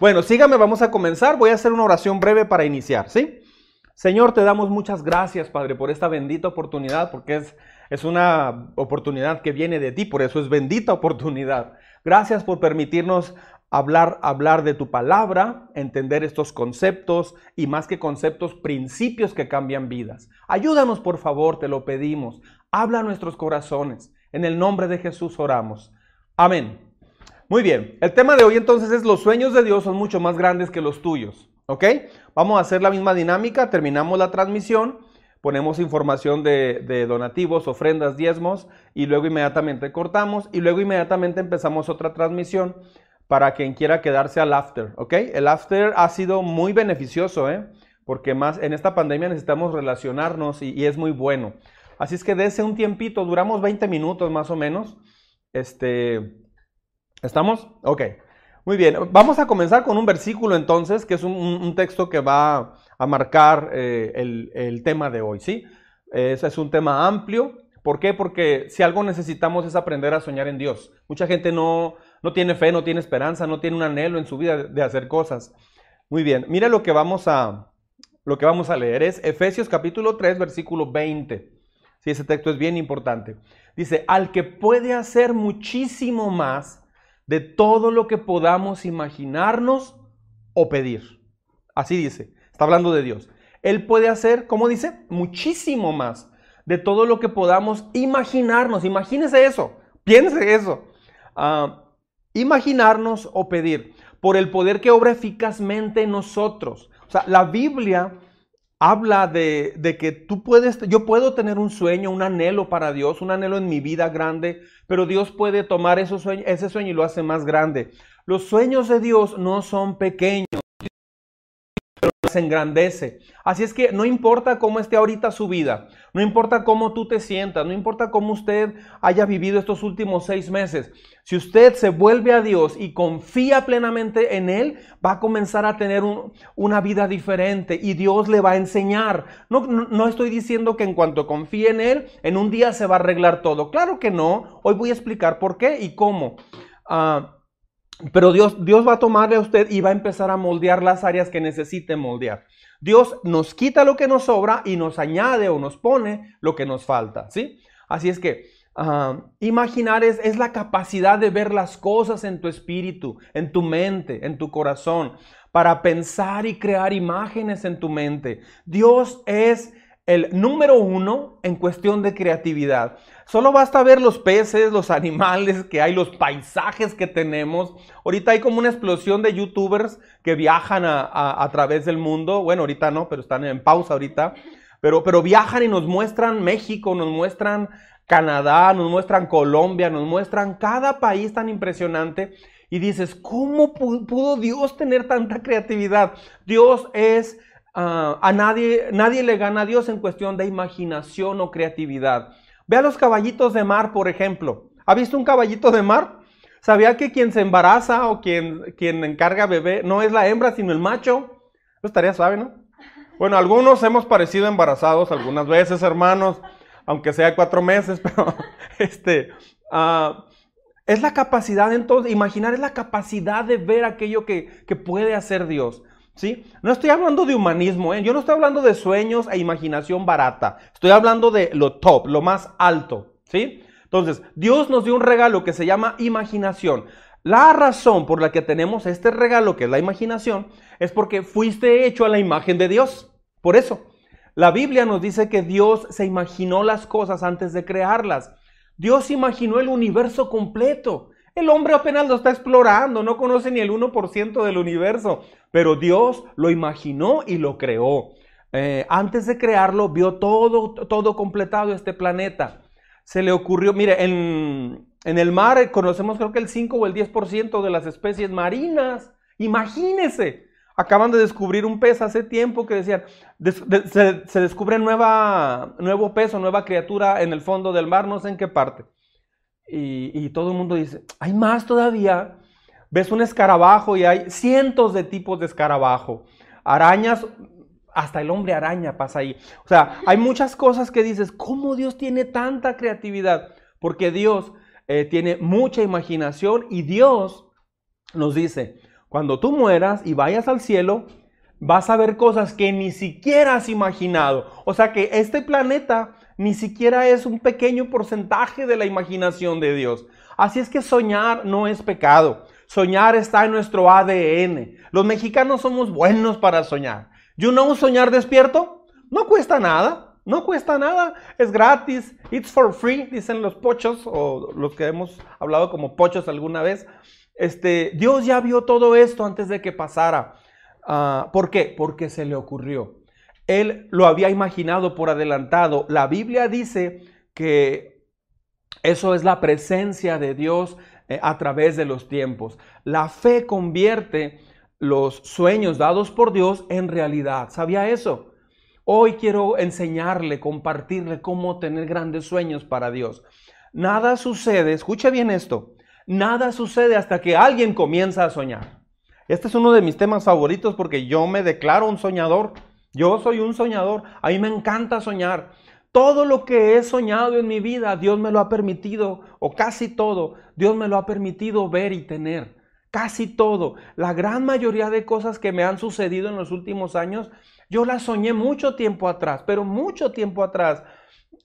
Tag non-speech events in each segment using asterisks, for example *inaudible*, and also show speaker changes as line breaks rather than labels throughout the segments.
Bueno, sígame, vamos a comenzar. Voy a hacer una oración breve para iniciar, ¿sí? Señor, te damos muchas gracias, Padre, por esta bendita oportunidad, porque es, es una oportunidad que viene de ti, por eso es bendita oportunidad. Gracias por permitirnos hablar, hablar de tu palabra, entender estos conceptos y más que conceptos, principios que cambian vidas. Ayúdanos, por favor, te lo pedimos. Habla a nuestros corazones. En el nombre de Jesús oramos. Amén. Muy bien, el tema de hoy entonces es los sueños de Dios son mucho más grandes que los tuyos. ¿Ok? Vamos a hacer la misma dinámica, terminamos la transmisión, ponemos información de, donativos, ofrendas, diezmos y luego inmediatamente cortamos y luego inmediatamente empezamos otra transmisión para quien quiera quedarse al after. ¿Ok? El after ha sido muy beneficioso, ¿eh? Porque más en esta pandemia necesitamos relacionarnos y, y es muy bueno. Así es que dése un tiempito, duramos 20 minutos más o menos. Este, ¿Estamos? Ok. Muy bien, vamos a comenzar con un versículo entonces, que es un, texto que va a marcar eh, el, tema de hoy, ¿sí? Es un tema amplio. ¿Por qué? Porque si algo necesitamos es aprender a soñar en Dios. Mucha gente no, no tiene fe, no tiene esperanza, no tiene un anhelo en su vida de hacer cosas. Muy bien, mire lo que vamos a, lo que vamos a leer. Es Efesios capítulo 3, versículo 20. Sí, ese texto es bien importante. Dice, al que puede hacer muchísimo más de todo lo que podamos imaginarnos o pedir. Así dice, está hablando de Dios. Él puede hacer, ¿cómo dice? Muchísimo más de todo lo que podamos imaginarnos. Imagínese eso, piense eso. Ah, imaginarnos o pedir por el poder que obra eficazmente en nosotros. O sea, la Biblia habla de, de, que tú puedes, yo puedo tener un sueño, un anhelo para Dios, un anhelo en mi vida grande, pero Dios puede tomar ese sueño, ese sueño y lo hace más grande. Los sueños de Dios no son pequeños se engrandece. Así es que no importa cómo esté ahorita su vida, no importa cómo tú te sientas, no importa cómo usted haya vivido estos últimos seis meses, si usted se vuelve a Dios y confía plenamente en Él, va a comenzar a tener una vida diferente y Dios le va a enseñar. No, no, estoy diciendo que en cuanto confíe en Él, en un día se va a arreglar todo. Claro que no. Hoy voy a explicar por qué y cómo. Ah, pero Dios, Dios va a tomarle a usted y va a empezar a moldear las áreas que necesite moldear. Dios nos quita lo que nos sobra y nos añade o nos pone lo que nos falta, ¿sí? Así es que ah, imaginar es, es la capacidad de ver las cosas en tu espíritu, en tu mente, en tu corazón, para pensar y crear imágenes en tu mente. Dios es el número uno en cuestión de creatividad. Solo basta ver los peces, los animales que hay, los paisajes que tenemos. Ahorita hay como una explosión de youtubers que viajan a, través del mundo. Bueno, ahorita no, pero están en pausa ahorita. Pero, pero viajan y nos muestran México, nos muestran Canadá, nos muestran Colombia, nos muestran cada país tan impresionante. Y dices, ¿cómo pudo Dios tener tanta creatividad? Dios es Ah, a nadie, nadie le gana a Dios en cuestión de imaginación o creatividad. Ve los caballitos de mar, por ejemplo. ¿Ha visto un caballito de mar? ¿Sabía que quien se embaraza o quien, quien encarga bebé no es la hembra, sino el macho? Eso estaría suave, ¿no? Bueno, algunos hemos parecido embarazados algunas veces, hermanos, aunque sea cuatro meses, *laughs* pero este, ah, es la capacidad entonces, imaginar es la capacidad de ver aquello que, que puede hacer Dios. No estoy hablando de humanismo, ¿eh? yo no estoy hablando de sueños e imaginación barata, estoy hablando de lo top, lo más alto, ¿sí? Entonces, Dios nos dio un regalo que se llama imaginación. La razón por la que tenemos este regalo, que es la imaginación, es porque fuiste hecho a la imagen de Dios. Por eso, la Biblia nos dice que Dios se imaginó las cosas antes de crearlas. Dios imaginó el universo completo. El hombre apenas lo está explorando, no conoce ni el 1% del universo, pero Dios lo imaginó y lo creó. Eh, antes de crearlo, vio todo, todo completado este planeta. Se le ocurrió, mire, en, el mar conocemos creo que el 5 o el 10% de las especies marinas. Imagínese, acaban de descubrir un pez hace tiempo que decían, se, se, descubre nueva, nuevo pez o nueva criatura en el fondo del mar, no sé en qué parte. Y, todo el mundo dice, hay más todavía. Ves un escarabajo y hay cientos de tipos de escarabajo. Arañas, hasta el hombre araña pasa ahí. O sea, hay muchas cosas que dices, ¿cómo Dios tiene tanta creatividad? Porque Dios eh, tiene mucha imaginación y Dios nos dice, Cuando tú mueras y vayas al cielo, vas a ver cosas que ni siquiera has imaginado. O sea que este planeta ni siquiera es un pequeño porcentaje de la imaginación de Dios. Así es que soñar no es pecado. Soñar está en nuestro ADN. Los mexicanos somos buenos para soñar. ¿Yo no soñar despierto? No cuesta nada. No cuesta nada. Es gratis. It's for free, dicen los pochos o los que hemos hablado como pochos alguna vez. Este, Dios ya vio todo esto antes de que pasara. Ah, ¿Por qué? Porque se le ocurrió. Él lo había imaginado por adelantado. La Biblia dice que eso es la presencia de Dios eh, a través de los tiempos. La fe convierte los sueños dados por Dios en realidad. ¿Sabía eso? Hoy quiero enseñarle, compartirle cómo tener grandes sueños para Dios. Nada sucede, escuche bien esto, nada sucede hasta que alguien comienza a soñar. Este es uno de mis temas favoritos porque yo me declaro un soñador. Yo soy un soñador. A mí me encanta soñar. Todo lo que he soñado en mi vida, Dios me lo ha permitido, o casi todo, Dios me lo ha permitido ver y tener. Casi todo. La gran mayoría de cosas que me han sucedido en los últimos años, yo las soñé mucho tiempo atrás, pero mucho tiempo atrás.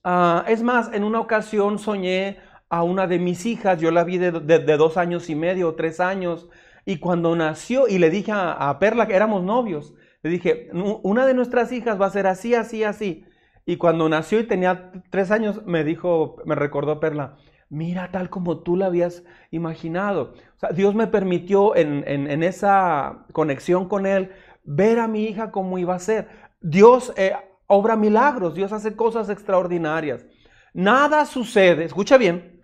Ah, es más, en una ocasión soñé a una de mis hijas, yo la vi de, dos años y medio o tres años, y cuando nació, y le dije a, a Perla que éramos novios, le dije, una de nuestras hijas va a ser así, así, así. Y cuando nació y tenía tres años, me dijo, me recordó Perla, mira tal como tú la habías imaginado. O sea, Dios me permitió en, en, esa conexión con Él ver a mi hija como iba a ser. Dios eh, obra milagros, Dios hace cosas extraordinarias. Nada sucede, escucha bien,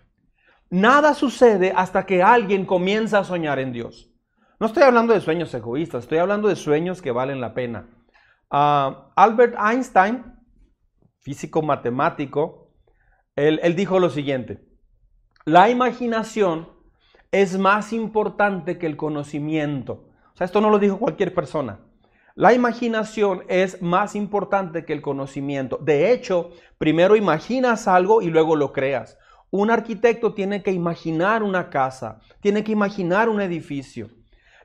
nada sucede hasta que alguien comienza a soñar en Dios. No estoy hablando de sueños egoístas, estoy hablando de sueños que valen la pena. Ah, Albert Einstein físico matemático, él, dijo lo siguiente, la imaginación es más importante que el conocimiento. O sea, esto no lo dijo cualquier persona. La imaginación es más importante que el conocimiento. De hecho, primero imaginas algo y luego lo creas. Un arquitecto tiene que imaginar una casa, tiene que imaginar un edificio.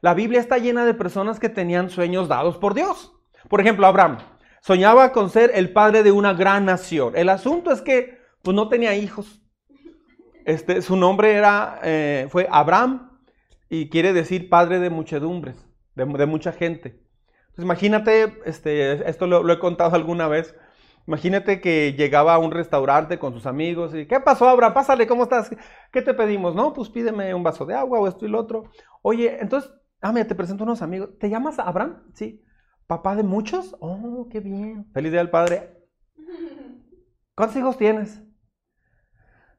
La Biblia está llena de personas que tenían sueños dados por Dios. Por ejemplo, Abraham. Soñaba con ser el padre de una gran nación. El asunto es que pues, no tenía hijos. Este, su nombre era, eh, fue Abraham y quiere decir padre de muchedumbres, de, mucha gente. Entonces, imagínate, este, esto lo, he contado alguna vez. Imagínate que llegaba a un restaurante con sus amigos y, ¿qué pasó, Abraham? Pásale, ¿cómo estás? ¿Qué te pedimos? No, pues pídeme un vaso de agua o esto y lo otro. Oye, entonces, ah, mira, te presento unos amigos. ¿Te llamas Abraham? Sí. ¿Papá de muchos? Oh, qué bien. Feliz día del padre. *laughs* ¿Cuántos hijos tienes?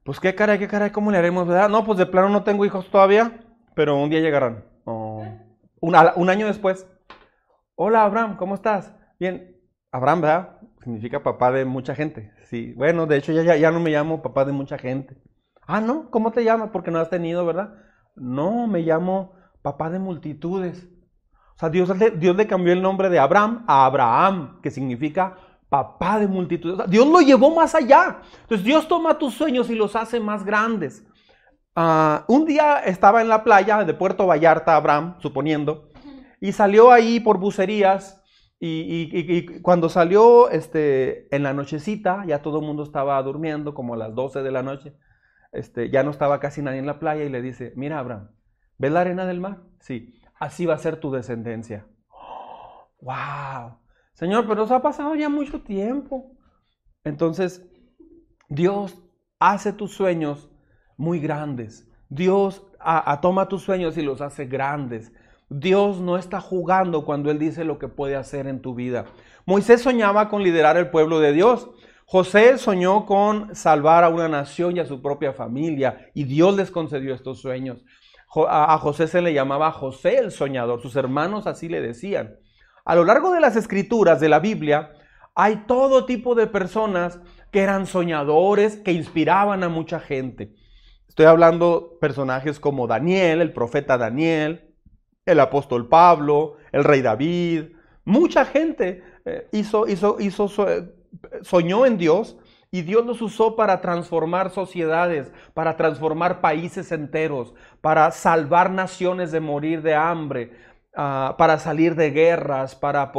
Pues qué cara, qué cara, ¿cómo le haremos, verdad? No, pues de plano no tengo hijos todavía, pero un día llegarán. Oh. Un, un, año después. Hola, Abraham, ¿cómo estás? Bien. Abraham, ¿verdad? Significa papá de mucha gente. Sí, bueno, de hecho ya, ya, ya no me llamo papá de mucha gente. Ah, no, ¿cómo te llamas? Porque no has tenido, ¿verdad? No, me llamo papá de multitudes. O sea, Dios, le cambió el nombre de Abraham a Abraham, que significa papá de multitudes. Dios lo llevó más allá. Entonces Dios toma tus sueños y los hace más grandes. Ah, un día estaba en la playa de Puerto Vallarta, Abraham, suponiendo, y salió ahí por bucerías. Y, cuando salió este, en la nochecita, ya todo el mundo estaba durmiendo, como a las 12 de la noche. Este, ya no estaba casi nadie en la playa y le dice, mira Abraham, ¿ves la arena del mar? Sí así va a ser tu descendencia. ¡Wow! Señor, pero eso ha pasado ya mucho tiempo. Entonces, Dios hace tus sueños muy grandes. Dios toma tus sueños y los hace grandes. Dios no está jugando cuando Él dice lo que puede hacer en tu vida. Moisés soñaba con liderar el pueblo de Dios. José soñó con salvar a una nación y a su propia familia y Dios les concedió estos sueños. A José se le llamaba José el soñador, sus hermanos así le decían. A lo largo de las escrituras de la Biblia hay todo tipo de personas que eran soñadores, que inspiraban a mucha gente. Estoy hablando personajes como Daniel, el profeta Daniel, el apóstol Pablo, el rey David. Mucha gente eh, hizo, hizo, hizo, soñó en Dios y Dios los usó para transformar sociedades, para transformar países enteros, para salvar naciones de morir de hambre. ah, para salir de guerras, para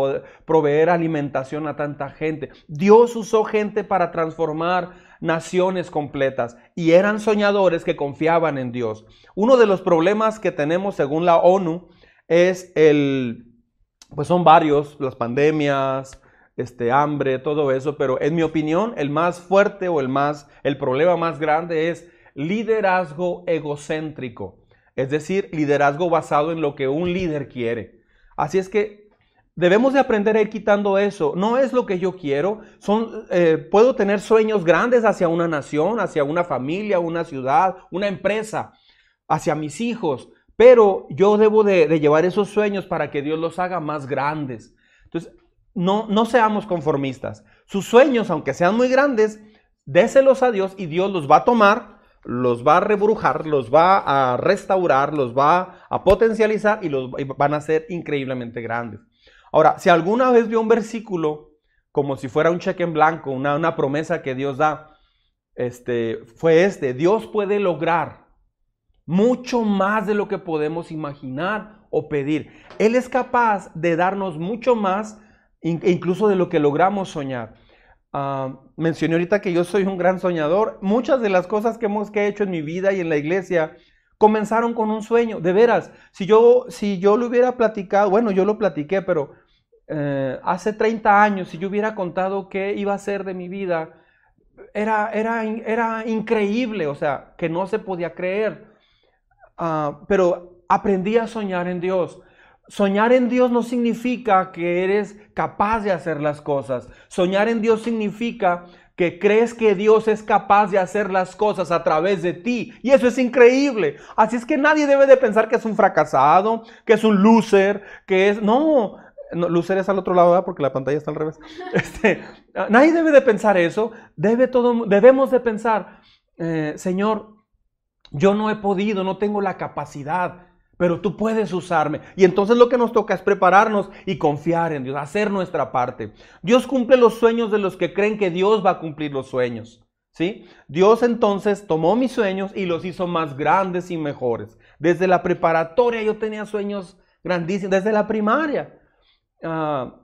proveer alimentación a tanta gente. Dios usó gente para transformar naciones completas y eran soñadores que confiaban en Dios. Uno de los problemas que tenemos según la ONU es el, pues son varios, las pandemias, este hambre, todo eso, pero en mi opinión el más fuerte o el más el problema más grande es liderazgo egocéntrico, es decir, liderazgo basado en lo que un líder quiere. Así es que debemos de aprender a ir quitando eso. No es lo que yo quiero. Son, eh, puedo tener sueños grandes hacia una nación, hacia una familia, una ciudad, una empresa, hacia mis hijos, pero yo debo de, de llevar esos sueños para que Dios los haga más grandes. Entonces, no, no seamos conformistas. Sus sueños, aunque sean muy grandes, déselos a Dios y Dios los va a tomar, los va a rebrujar, los va a restaurar, los va a potencializar y los van a ser increíblemente grandes. Ahora, si alguna vez vio un versículo como si fuera un cheque en blanco, una, una promesa que Dios da, este, fue este, Dios puede lograr mucho más de lo que podemos imaginar o pedir. Él es capaz de darnos mucho más incluso de lo que logramos soñar. Uh, mencioné ahorita que yo soy un gran soñador. Muchas de las cosas que hemos que he hecho en mi vida y en la iglesia comenzaron con un sueño. De veras, si yo, si yo lo hubiera platicado, bueno, yo lo platiqué, pero eh, hace 30 años, si yo hubiera contado qué iba a ser de mi vida, era, era, era increíble, o sea, que no se podía creer. Uh, pero aprendí a soñar en Dios. Soñar en Dios no significa que eres capaz de hacer las cosas. Soñar en Dios significa que crees que Dios es capaz de hacer las cosas a través de ti. Y eso es increíble. Así es que nadie debe de pensar que es un fracasado, que es un loser, que es... No, no loser es al otro lado, porque la pantalla está al revés. *laughs* Este, nadie debe de pensar eso. Debe todo, debemos de pensar, eh, Señor, yo no he podido, no tengo la capacidad pero tú puedes usarme. Y entonces lo que nos toca es prepararnos y confiar en Dios, hacer nuestra parte. Dios cumple los sueños de los que creen que Dios va a cumplir los sueños. ¿Sí? Dios entonces tomó mis sueños y los hizo más grandes y mejores. Desde la preparatoria yo tenía sueños grandísimos, desde la primaria. Ah,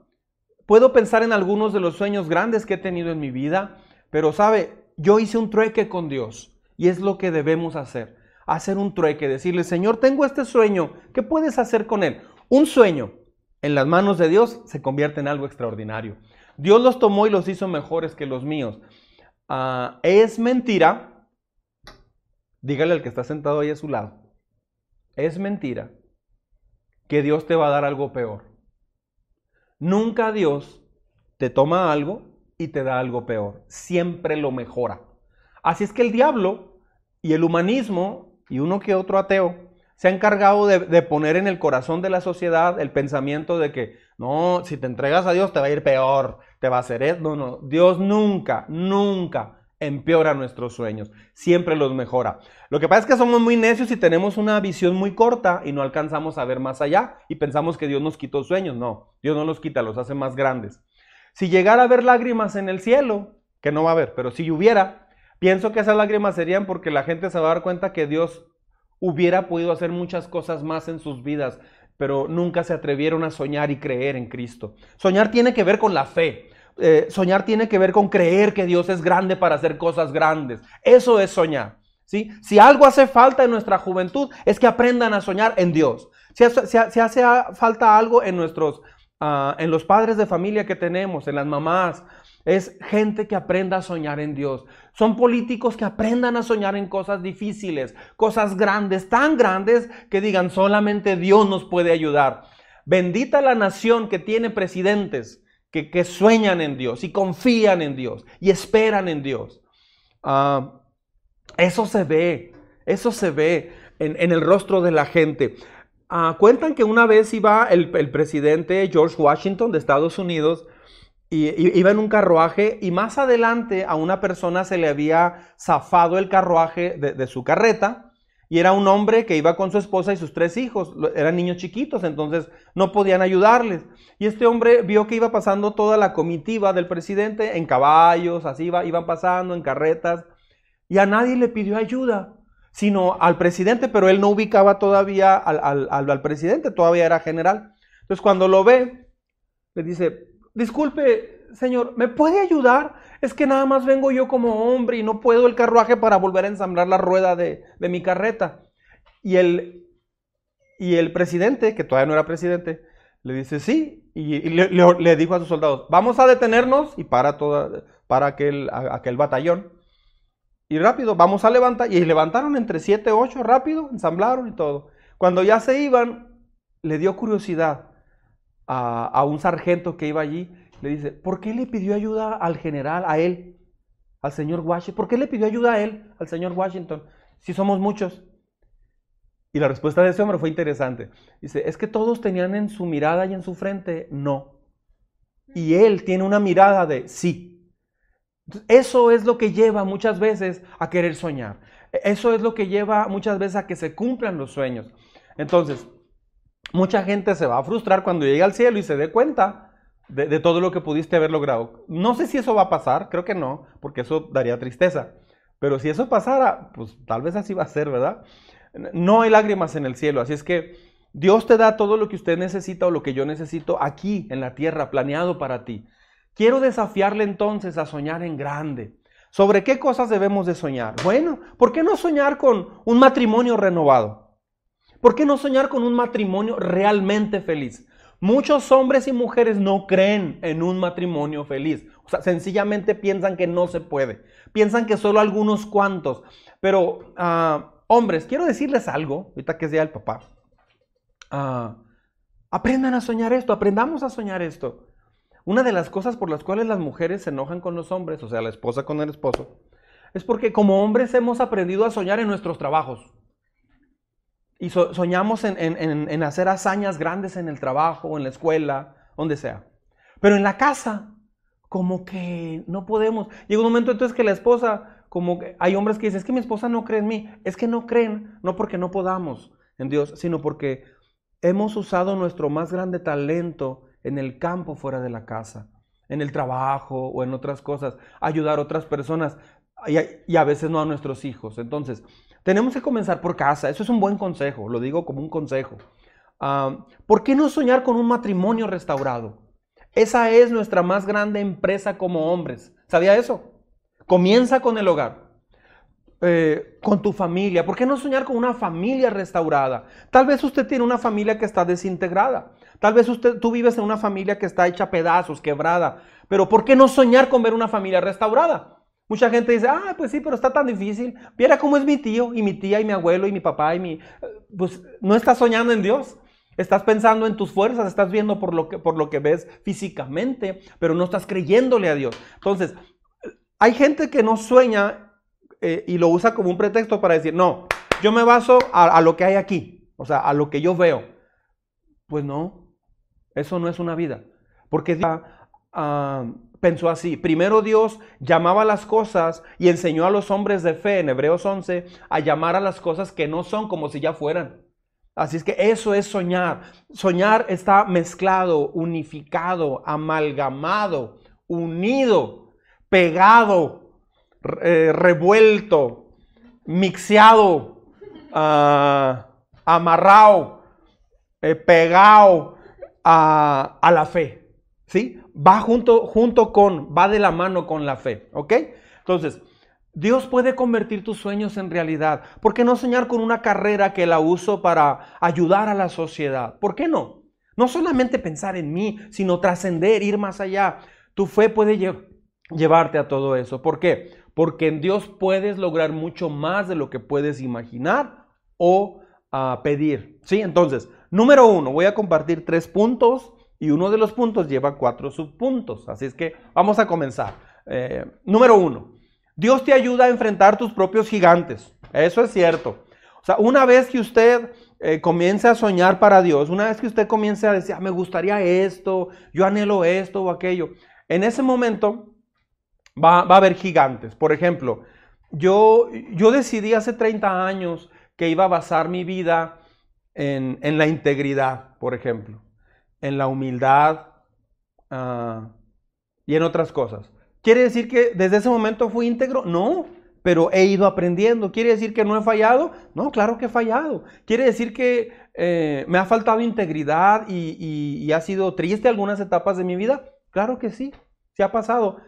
puedo pensar en algunos de los sueños grandes que he tenido en mi vida, pero sabe, yo hice un trueque con Dios y es lo que debemos hacer hacer un trueque, decirle, Señor, tengo este sueño, ¿qué puedes hacer con él? Un sueño en las manos de Dios se convierte en algo extraordinario. Dios los tomó y los hizo mejores que los míos. Ah, es mentira, dígale al que está sentado ahí a su lado, es mentira que Dios te va a dar algo peor. Nunca Dios te toma algo y te da algo peor, siempre lo mejora. Así es que el diablo y el humanismo y uno que otro ateo se ha encargado de, poner en el corazón de la sociedad el pensamiento de que, no, si te entregas a Dios te va a ir peor, te va a hacer eso. No, no, Dios nunca, nunca empeora nuestros sueños, siempre los mejora. Lo que pasa es que somos muy necios y tenemos una visión muy corta y no alcanzamos a ver más allá y pensamos que Dios nos quitó sueños. No, Dios no los quita, los hace más grandes. Si llegara a haber lágrimas en el cielo, que no va a haber, pero si hubiera, Pienso que esas lágrimas serían porque la gente se va a dar cuenta que Dios hubiera podido hacer muchas cosas más en sus vidas, pero nunca se atrevieron a soñar y creer en Cristo. Soñar tiene que ver con la fe. Eh, soñar tiene que ver con creer que Dios es grande para hacer cosas grandes. Eso es soñar. ¿sí? Si algo hace falta en nuestra juventud es que aprendan a soñar en Dios. Si, hace falta algo en nuestros, ah, en los padres de familia que tenemos, en las mamás, es gente que aprenda a soñar en Dios. Son políticos que aprendan a soñar en cosas difíciles, cosas grandes, tan grandes que digan solamente Dios nos puede ayudar. Bendita la nación que tiene presidentes que, sueñan en Dios y confían en Dios y esperan en Dios. Ah, eso se ve, eso se ve en, el rostro de la gente. Ah, cuentan que una vez iba el, el presidente George Washington de Estados Unidos y, iba en un carruaje y más adelante a una persona se le había zafado el carruaje de, su carreta y era un hombre que iba con su esposa y sus tres hijos, eran niños chiquitos, entonces no podían ayudarles. Y este hombre vio que iba pasando toda la comitiva del presidente en caballos, así iba, iban pasando en carretas y a nadie le pidió ayuda. sino al presidente, pero él no ubicaba todavía al, al presidente, todavía era general. Entonces cuando lo ve, le dice, disculpe, señor, ¿me puede ayudar? Es que nada más vengo yo como hombre y no puedo el carruaje para volver a ensamblar la rueda de, mi carreta. Y el, y el presidente, que todavía no era presidente, le dice sí, y, le, dijo a sus soldados, vamos a detenernos y para, toda, para aquel, aquel batallón. Y rápido, vamos a levantar. Y levantaron entre siete, ocho, rápido, ensamblaron y todo. Cuando ya se iban, le dio curiosidad a, a un sargento que iba allí le dice, ¿por qué le pidió ayuda al general, a él, al señor Washington? ¿Por qué le pidió ayuda a él, al señor Washington, si somos muchos? Y la respuesta de ese hombre fue interesante. Dice, es que todos tenían en su mirada y en su frente no. Y él tiene una mirada de sí. eso es lo que lleva muchas veces a querer soñar. Eso es lo que lleva muchas veces a que se cumplan los sueños. Entonces, mucha gente se va a frustrar cuando llegue al cielo y se dé cuenta de, todo lo que pudiste haber logrado. No sé si eso va a pasar, creo que no, porque eso daría tristeza. Pero si eso pasara, pues tal vez así va a ser, ¿verdad? No hay lágrimas en el cielo, así es que Dios te da todo lo que usted necesita o lo que yo necesito aquí en la tierra, planeado para ti. Quiero desafiarle entonces a soñar en grande. ¿Sobre qué cosas debemos de soñar? Bueno, ¿por qué no soñar con un matrimonio renovado? ¿Por qué no soñar con un matrimonio realmente feliz? Muchos hombres y mujeres no creen en un matrimonio feliz. O sea, sencillamente piensan que no se puede. Piensan que solo algunos cuantos. Pero, ah, hombres, quiero decirles algo, ahorita que sea el papá. Ah, aprendan a soñar esto, aprendamos a soñar esto. Una de las cosas por las cuales las mujeres se enojan con los hombres, o sea, la esposa con el esposo, es porque como hombres hemos aprendido a soñar en nuestros trabajos. Y soñamos en, hacer hazañas grandes en el trabajo, en la escuela, donde sea. Pero en la casa, como que no podemos. Llega un momento entonces que la esposa, como hay hombres que dicen, es que mi esposa no cree en mí. Es que no creen, no porque no podamos en Dios, sino porque hemos usado nuestro más grande talento en el campo fuera de la casa, en el trabajo o en otras cosas, ayudar a otras personas y a veces no a nuestros hijos. Entonces, tenemos que comenzar por casa. Eso es un buen consejo, lo digo como un consejo. ¿Por qué no soñar con un matrimonio restaurado? Esa es nuestra más grande empresa como hombres. ¿Sabía eso? Comienza con el hogar. Eh, con tu familia. ¿Por qué no soñar con una familia restaurada? Tal vez usted tiene una familia que está desintegrada. Tal vez usted, tú vives en una familia que está hecha pedazos, quebrada. Pero ¿por qué no soñar con ver una familia restaurada? Mucha gente dice, ah, pues sí, pero está tan difícil. Viera cómo es mi tío y mi tía y mi abuelo y mi papá y mi... Pues no estás soñando en Dios. Estás pensando en tus fuerzas, estás viendo por lo que, por lo que ves físicamente, pero no estás creyéndole a Dios. Entonces, hay gente que no sueña eh, y lo usa como un pretexto para decir, no, yo me baso a, lo que hay aquí, o sea, a lo que yo veo. Pues no, eso no es una vida. Porque uh, pensó así. Primero Dios llamaba las cosas y enseñó a los hombres de fe en Hebreos 11 a llamar a las cosas que no son como si ya fueran. Así es que eso es soñar. Soñar está mezclado, unificado, amalgamado, unido, pegado, eh, revuelto, mixeado, ah, amarrado, eh, pegado a, a la fe. ¿Sí? Va junto, junto con, va de la mano con la fe, ¿ok? Entonces, Dios puede convertir tus sueños en realidad. ¿Por qué no soñar con una carrera que la uso para ayudar a la sociedad? ¿Por qué no? No solamente pensar en mí, sino trascender, ir más allá. Tu fe puede llevarte a todo eso. ¿Por qué? Porque en Dios puedes lograr mucho más de lo que puedes imaginar o ah, pedir. ¿Sí? Entonces, número uno, voy a compartir tres puntos y uno de los puntos lleva cuatro subpuntos. Así es que vamos a comenzar. Eh, número uno, Dios te ayuda a enfrentar tus propios gigantes. Eso es cierto. O sea, una vez que usted eh, comience a soñar para Dios, una vez que usted comience a decir, ah, me gustaría esto, yo anhelo esto o aquello, en ese momento va, a haber gigantes. Por ejemplo, yo, yo decidí hace 30 años que iba a basar mi vida en, en la integridad, por ejemplo en la humildad ah, y en otras cosas. ¿Quiere decir que desde ese momento fui íntegro? No, pero he ido aprendiendo. ¿Quiere decir que no he fallado? No, claro que he fallado. ¿Quiere decir que eh, me ha faltado integridad y, ha sido triste algunas etapas de mi vida? Claro que sí, se ha pasado.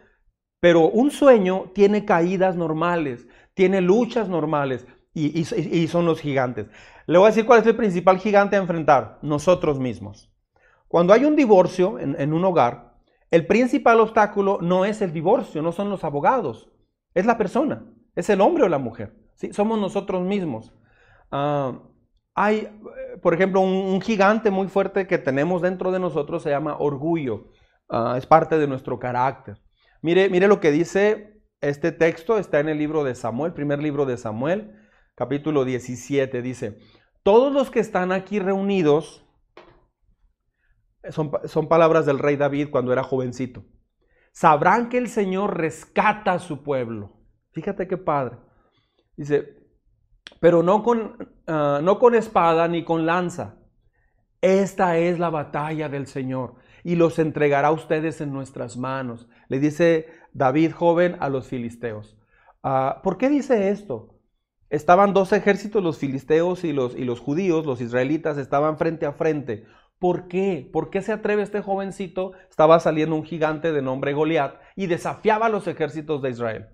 Pero un sueño tiene caídas normales, tiene luchas normales y, son los gigantes. Le voy a decir cuál es el principal gigante a enfrentar, nosotros mismos. Cuando hay un divorcio en un hogar, el principal obstáculo no es el divorcio, no son los abogados, es la persona. Es el hombre o la mujer. ¿sí? Somos nosotros mismos. Ah, hay, por ejemplo, un, gigante muy fuerte que tenemos dentro de nosotros se llama orgullo. Ah, es parte de nuestro carácter. Mire, mire lo que dice este texto. Está en el libro de Samuel, primer libro de Samuel, capítulo 17. Dice, todos los que están aquí reunidos, son, son palabras del rey David cuando era jovencito, sabrán que el Señor rescata a su pueblo Fíjate qué padre. Dice, pero no con, ah, no con espada ni con lanza. Esta es la batalla del Señor y los entregará a ustedes en nuestras manos. Le dice David joven a los filisteos. Ah, ¿Por qué dice esto? Estaban dos ejércitos, los filisteos y los, y los judíos, los israelitas, estaban frente a frente. ¿Por qué? ¿Por qué se atreve este jovencito? Estaba saliendo un gigante de nombre Goliat y desafiaba a los ejércitos de Israel.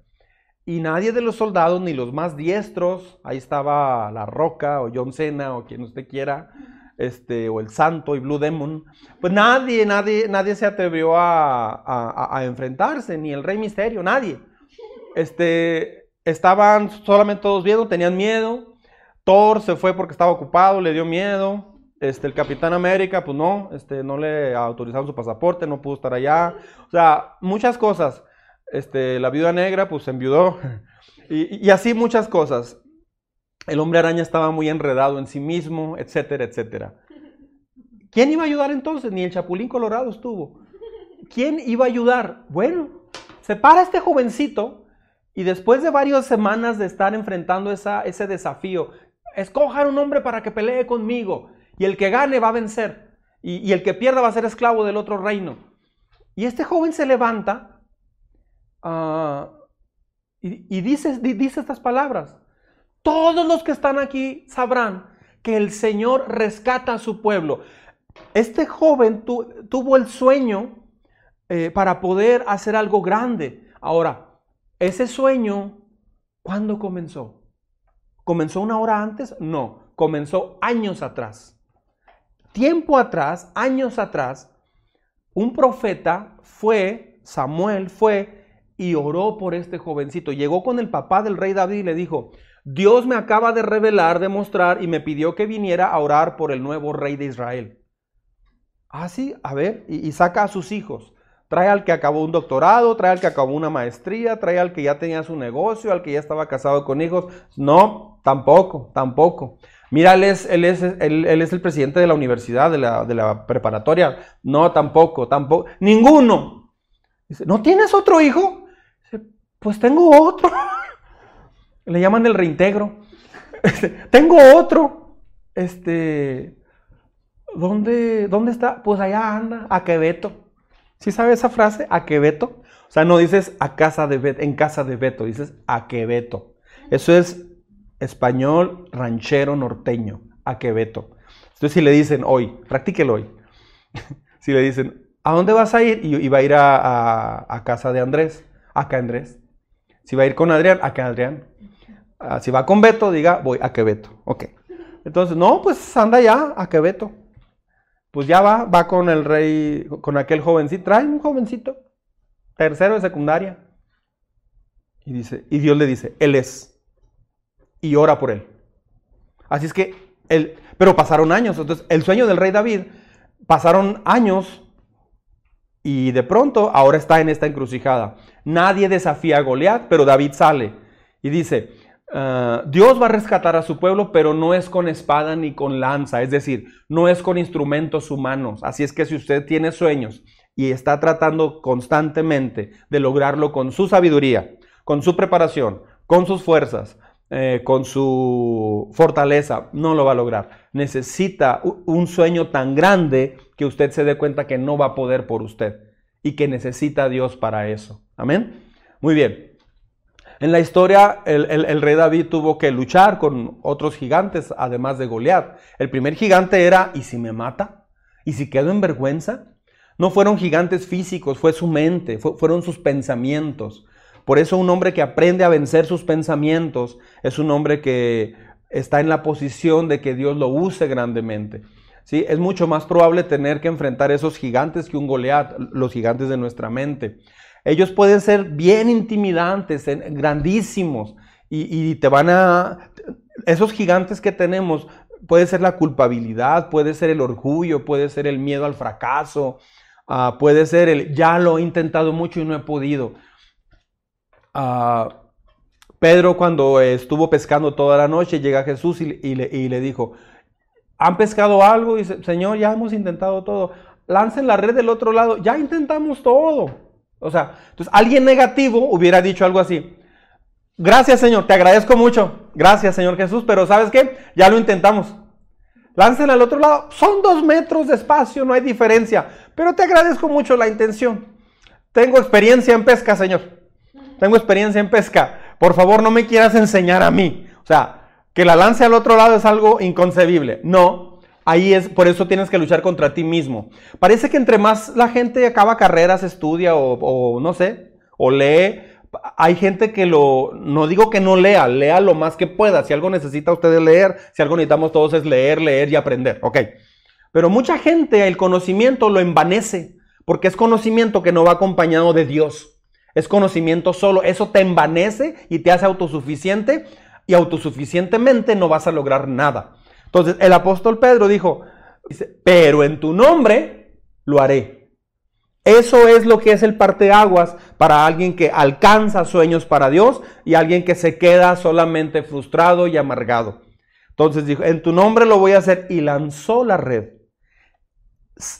Y nadie de los soldados, ni los más diestros, ahí estaba La Roca o John Cena o quien usted quiera, este, o el Santo y Blue Demon, pues nadie, nadie, nadie se atrevió a, enfrentarse, ni el Rey Misterio, nadie. Este, estaban solamente todos viendo, tenían miedo. Thor se fue porque estaba ocupado, le dio miedo. Este, el Capitán América, pues no, este, no le autorizaron su pasaporte, no pudo estar allá. O sea, muchas cosas este, la viuda negra pues se enviudó *laughs* y, así muchas cosas. El hombre araña estaba muy enredado en sí mismo, etcétera, etcétera. ¿Quién iba a ayudar entonces? Ni el Chapulín Colorado estuvo. ¿Quién iba a ayudar? Bueno, se para este jovencito y después de varias semanas de estar enfrentando esa, ese desafío, escojan un hombre para que pelee conmigo y el que gane va a vencer y, el que pierda va a ser esclavo del otro reino. Y este joven se levanta Ah, y, dice, dice estas palabras. Todos los que están aquí sabrán que el Señor rescata a su pueblo. Este joven tuvo el sueño eh, para poder hacer algo grande. Ahora, ese sueño, ¿cuándo comenzó? ¿Comenzó una hora antes? No, comenzó años atrás. Tiempo atrás, años atrás, un profeta fue, Samuel fue y oró por este jovencito. Llegó con el papá del rey David y le dijo, Dios me acaba de revelar, de mostrar y me pidió que viniera a orar por el nuevo rey de Israel. Ah, sí, a ver, y, saca a sus hijos. Trae al que acabó un doctorado, trae al que acabó una maestría, trae al que ya tenía su negocio, al que ya estaba casado con hijos. No, tampoco, tampoco. Mira, él es, el presidente de la universidad, de la, preparatoria. No, tampoco, tampoco. Ninguno. Dice, ¿no tienes otro hijo? Pues tengo otro. *laughs* Le llaman el reintegro. *laughs* Este, tengo otro. Este, ¿dónde, ¿dónde está? Pues allá anda, a Queveto. ¿Sí sabe esa frase? A Queveto. O sea, no dices a casa de en casa de Beto, dices a Queveto. Eso es español ranchero norteño, a Queveto. Entonces, si le dicen hoy, practíquelo hoy. *laughs* si le dicen, ¿a dónde vas a ir? Y, va a ir a, casa de Andrés. Acá Andrés. Si va a ir con Adrián, a que Adrián. Ah, si va con Beto, diga, voy a que Beto. Ok. Entonces, no, pues anda ya, a que Beto. Pues ya va, va con el rey, con aquel jovencito. Trae un jovencito, tercero de secundaria. Y dice, y Dios le dice, Él es. Y ora por él. Así es que, él, pero pasaron años. Entonces, el sueño del rey David, pasaron años y de pronto ahora está en esta encrucijada. Nadie desafía a Goliat, pero David sale y dice, ah, Dios va a rescatar a su pueblo, pero no es con espada ni con lanza, es decir, no es con instrumentos humanos. Así es que si usted tiene sueños y está tratando constantemente de lograrlo con su sabiduría, con su preparación, con sus fuerzas, eh, con su fortaleza, no lo va a lograr. Necesita un sueño tan grande que usted se dé cuenta que no va a poder por usted y que necesita a Dios para eso. Amén. Muy bien. En la historia, el, rey David tuvo que luchar con otros gigantes, además de Goliat. El primer gigante era, ¿y si me mata? ¿Y si quedo en vergüenza? No fueron gigantes físicos, fue su mente, fueron sus pensamientos. Por eso un hombre que aprende a vencer sus pensamientos es un hombre que está en la posición de que Dios lo use grandemente. ¿Sí? Es mucho más probable tener que enfrentar esos gigantes que un Goliat, los gigantes de nuestra mente. Ellos pueden ser bien intimidantes, grandísimos, y, te van a... Esos gigantes que tenemos, puede ser la culpabilidad, puede ser el orgullo, puede ser el miedo al fracaso, ah, puede ser el ya lo he intentado mucho y no he podido. Ah, Pedro cuando estuvo pescando toda la noche llega Jesús y, le, dijo, ¿han pescado algo? Y dice, Señor, ya hemos intentado todo. Lancen la red del otro lado, ya intentamos todo. O sea, entonces alguien negativo hubiera dicho algo así. Gracias Señor, te agradezco mucho. Gracias Señor Jesús, pero ¿sabes qué? Ya lo intentamos. Láncen al otro lado. Son dos metros de espacio, no hay diferencia. Pero te agradezco mucho la intención. Tengo experiencia en pesca, Señor. Tengo experiencia en pesca. Por favor, no me quieras enseñar a mí. O sea, que la lance al otro lado es algo inconcebible. No, Ahí es, por eso tienes que luchar contra ti mismo. Parece que entre más la gente acaba carreras, estudia o, no sé, o lee, hay gente que lo, no digo que no lea, lea lo más que pueda. Si algo necesita usted leer, si algo necesitamos todos es leer, leer y aprender, ok. Pero mucha gente el conocimiento lo envanece, porque es conocimiento que no va acompañado de Dios. Es conocimiento solo, eso te envanece y te hace autosuficiente y autosuficientemente no vas a lograr nada. Entonces el apóstol Pedro dijo, pero en tu nombre lo haré. Eso es lo que es el parteaguas para alguien que alcanza sueños para Dios y alguien que se queda solamente frustrado y amargado. Entonces dijo, en tu nombre lo voy a hacer y lanzó la red.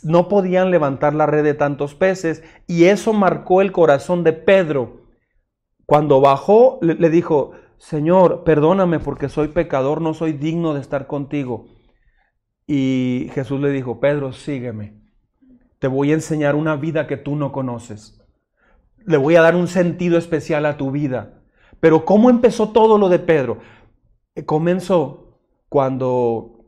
No podían levantar la red de tantos peces y eso marcó el corazón de Pedro. Cuando bajó, le dijo, Señor, perdóname porque soy pecador, no soy digno de estar contigo. Y Jesús le dijo, Pedro, sígueme. Te voy a enseñar una vida que tú no conoces. Le voy a dar un sentido especial a tu vida. Pero ¿cómo empezó todo lo de Pedro? Eh, comenzó cuando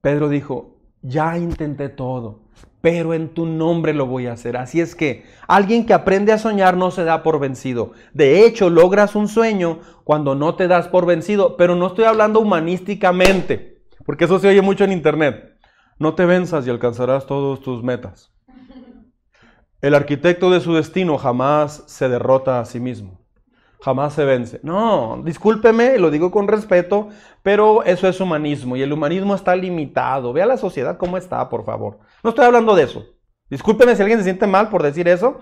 Pedro dijo, ya intenté todo pero en tu nombre lo voy a hacer. Así es que alguien que aprende a soñar no se da por vencido. De hecho, logras un sueño cuando no te das por vencido, pero no estoy hablando humanísticamente, porque eso se oye mucho en internet. No te venzas y alcanzarás todas tus metas. El arquitecto de su destino jamás se derrota a sí mismo jamás se vence. No, discúlpeme, lo digo con respeto, pero eso es humanismo y el humanismo está limitado. Vea la sociedad cómo está, por favor. No estoy hablando de eso. Discúlpeme si alguien se siente mal por decir eso,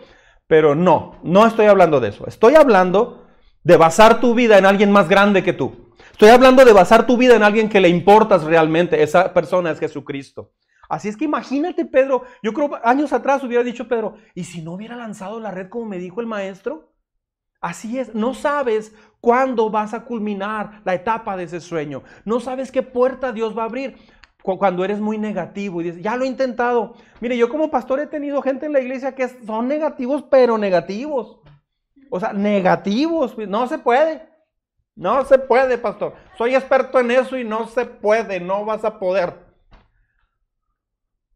pero no, no estoy hablando de eso. Estoy hablando de basar tu vida en alguien más grande que tú. Estoy hablando de basar tu vida en alguien que le importas realmente. Esa persona es Jesucristo. Así es que imagínate, Pedro, yo creo años atrás hubiera dicho Pedro, ¿y si no hubiera lanzado la red como me dijo el maestro? Así es, no sabes cuándo vas a culminar la etapa de ese sueño. No sabes qué puerta Dios va a abrir cuando eres muy negativo y dices, ya lo he intentado. Mire, yo como pastor he tenido gente en la iglesia que son negativos, pero negativos. O sea, negativos. No se puede. No se puede, pastor. Soy experto en eso y no se puede. No vas a poder.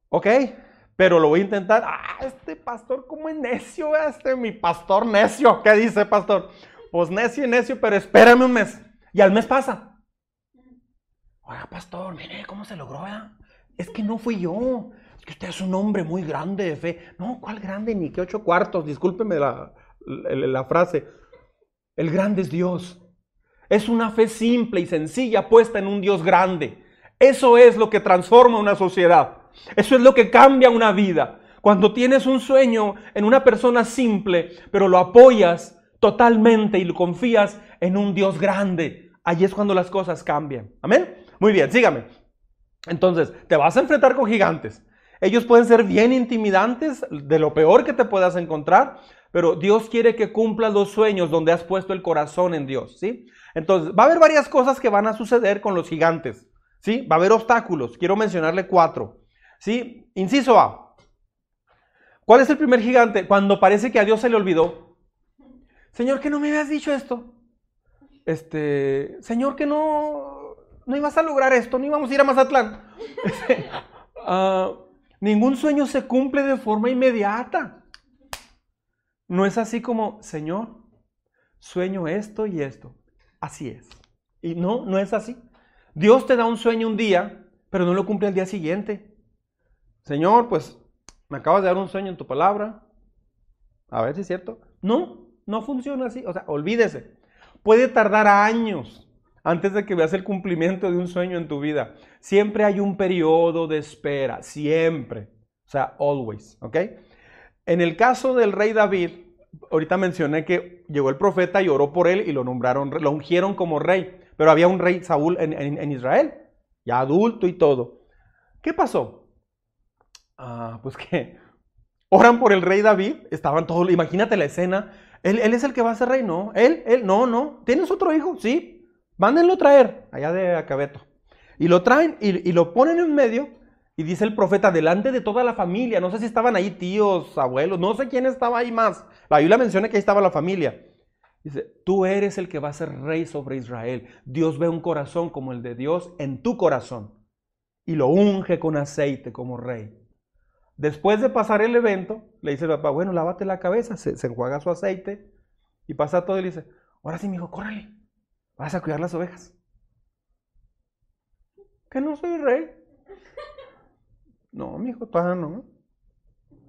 ¿Ok? Pero lo voy a intentar. Ah, este pastor, ¿cómo es necio? Este, mi pastor necio. ¿Qué dice, pastor? Pues necio y necio, pero espérame un mes. Y al mes pasa. Oiga, pastor, mire cómo se logró, Es que no fui yo. Es que usted es un hombre muy grande de fe. No, ¿cuál grande? Ni que ocho cuartos. Discúlpeme la, la frase. El grande es Dios. Es una fe simple y sencilla puesta en un Dios grande. Eso es lo que transforma una sociedad. Eso es lo que cambia una vida. Cuando tienes un sueño en una persona simple, pero lo apoyas totalmente y lo confías en un Dios grande, ahí es cuando las cosas cambian. Amén. Muy bien, sígame. Entonces, te vas a enfrentar con gigantes. Ellos pueden ser bien intimidantes, de lo peor que te puedas encontrar, pero Dios quiere que cumplas los sueños donde has puesto el corazón en Dios, ¿sí? Entonces, va a haber varias cosas que van a suceder con los gigantes, ¿sí? Va a haber obstáculos. Quiero mencionarle cuatro. ¿Sí? Inciso A. ¿Cuál es el primer gigante? Cuando parece que a Dios se le olvidó. Señor, que no me habías dicho esto. Este, Señor, que no, no ibas a lograr esto, no íbamos a ir a Mazatlán. *laughs* Este, ah, ningún sueño se cumple de forma inmediata. No es así como, Señor, sueño esto y esto. Así es. Y no, no es así. Dios te da un sueño un día, pero no lo cumple al día siguiente. Señor, pues me acabas de dar un sueño en tu palabra. A ver si es cierto. No, no funciona así. O sea, olvídese. Puede tardar años antes de que veas el cumplimiento de un sueño en tu vida. Siempre hay un periodo de espera, siempre. O sea, always, ¿ok? En el caso del rey David, ahorita mencioné que llegó el profeta y oró por él y lo nombraron, lo ungieron como rey. Pero había un rey Saúl en, Israel, ya adulto y todo. ¿Qué pasó? Ah, pues que *laughs* oran por el rey David, estaban todos, imagínate la escena, él, es el que va a ser rey, no, él, él, no, no, ¿tienes otro hijo? Sí, mándenlo traer, allá de Acabeto. Y lo traen y, y lo ponen en medio y dice el profeta, delante de toda la familia, no sé si estaban ahí tíos, abuelos, no sé quién estaba ahí más. La Biblia menciona que ahí estaba la familia. Dice, tú eres el que va a ser rey sobre Israel. Dios ve un corazón como el de Dios en tu corazón y lo unge con aceite como rey. Después de pasar el evento, le dice el papá, bueno, lávate la cabeza, se, enjuaga su aceite y pasa todo y le dice, ahora sí, mi hijo, córrele, vas a cuidar las ovejas. Que no soy rey. No, mi hijo, todavía no.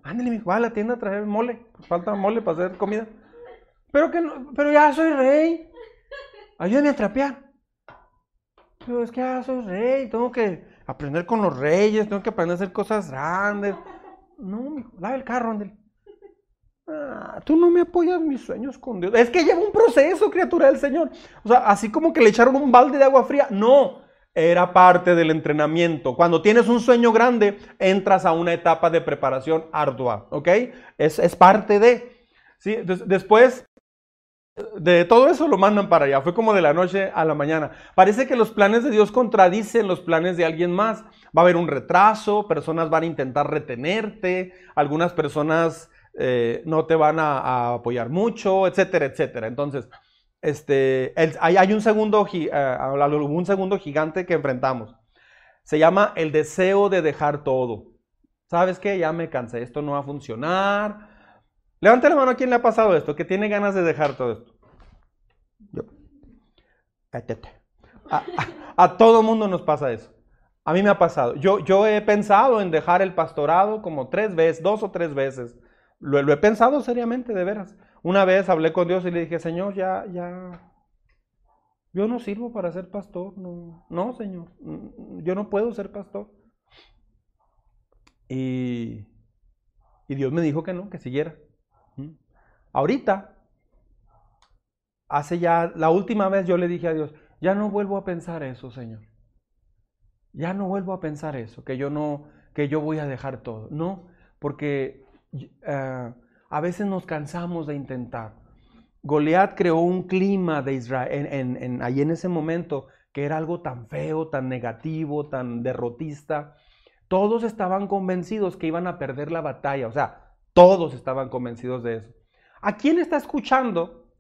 Ándale, hijo, va a la tienda a traer mole. falta mole para hacer comida. Pero que no, pero ya soy rey. Ayúdame a trapear. Pero es que ya soy rey, tengo que aprender con los reyes, tengo que aprender a hacer cosas grandes. No, mi hijo, lava el carro, ándale. Ah, tú no me apoyas mis sueños con Dios. Es que lleva un proceso, criatura del Señor. O sea, así como que le echaron un balde de agua fría. No, era parte del entrenamiento. Cuando tienes un sueño grande, entras a una etapa de preparación ardua, ¿ok? Es, es parte de... ¿sí? Después de todo eso lo mandan para allá. Fue como de la noche a la mañana. Parece que los planes de Dios contradicen los planes de alguien más. Va a haber un retraso, personas van a intentar retenerte, algunas personas eh, no te van a, apoyar mucho, etcétera, etcétera. Entonces, este, hay, un, segundo, uh, un segundo gigante que enfrentamos. Se llama el deseo de dejar todo. ¿Sabes qué? Ya me cansé, esto no va a funcionar. Levante la mano a quien le ha pasado esto, que tiene ganas de dejar todo esto. Yo. A, a, todo mundo nos pasa eso. A mí me ha pasado. Yo, yo he pensado en dejar el pastorado como tres veces, dos o tres veces. Lo, lo he pensado seriamente, de veras. Una vez hablé con Dios y le dije, Señor, ya, ya, yo no sirvo para ser pastor, no, no, Señor, yo no puedo ser pastor. Y, y Dios me dijo que no, que siguiera. Ahorita, hace ya, la última vez yo le dije a Dios, ya no vuelvo a pensar eso, Señor. Ya no vuelvo a pensar eso, que yo no, que yo voy a dejar todo. No, porque uh, a veces nos cansamos de intentar. Goliat creó un clima de Israel en, en, ahí en ese momento que era algo tan feo, tan negativo, tan derrotista. Todos estaban convencidos que iban a perder la batalla, o sea, todos estaban convencidos de eso. ¿A quién está escuchando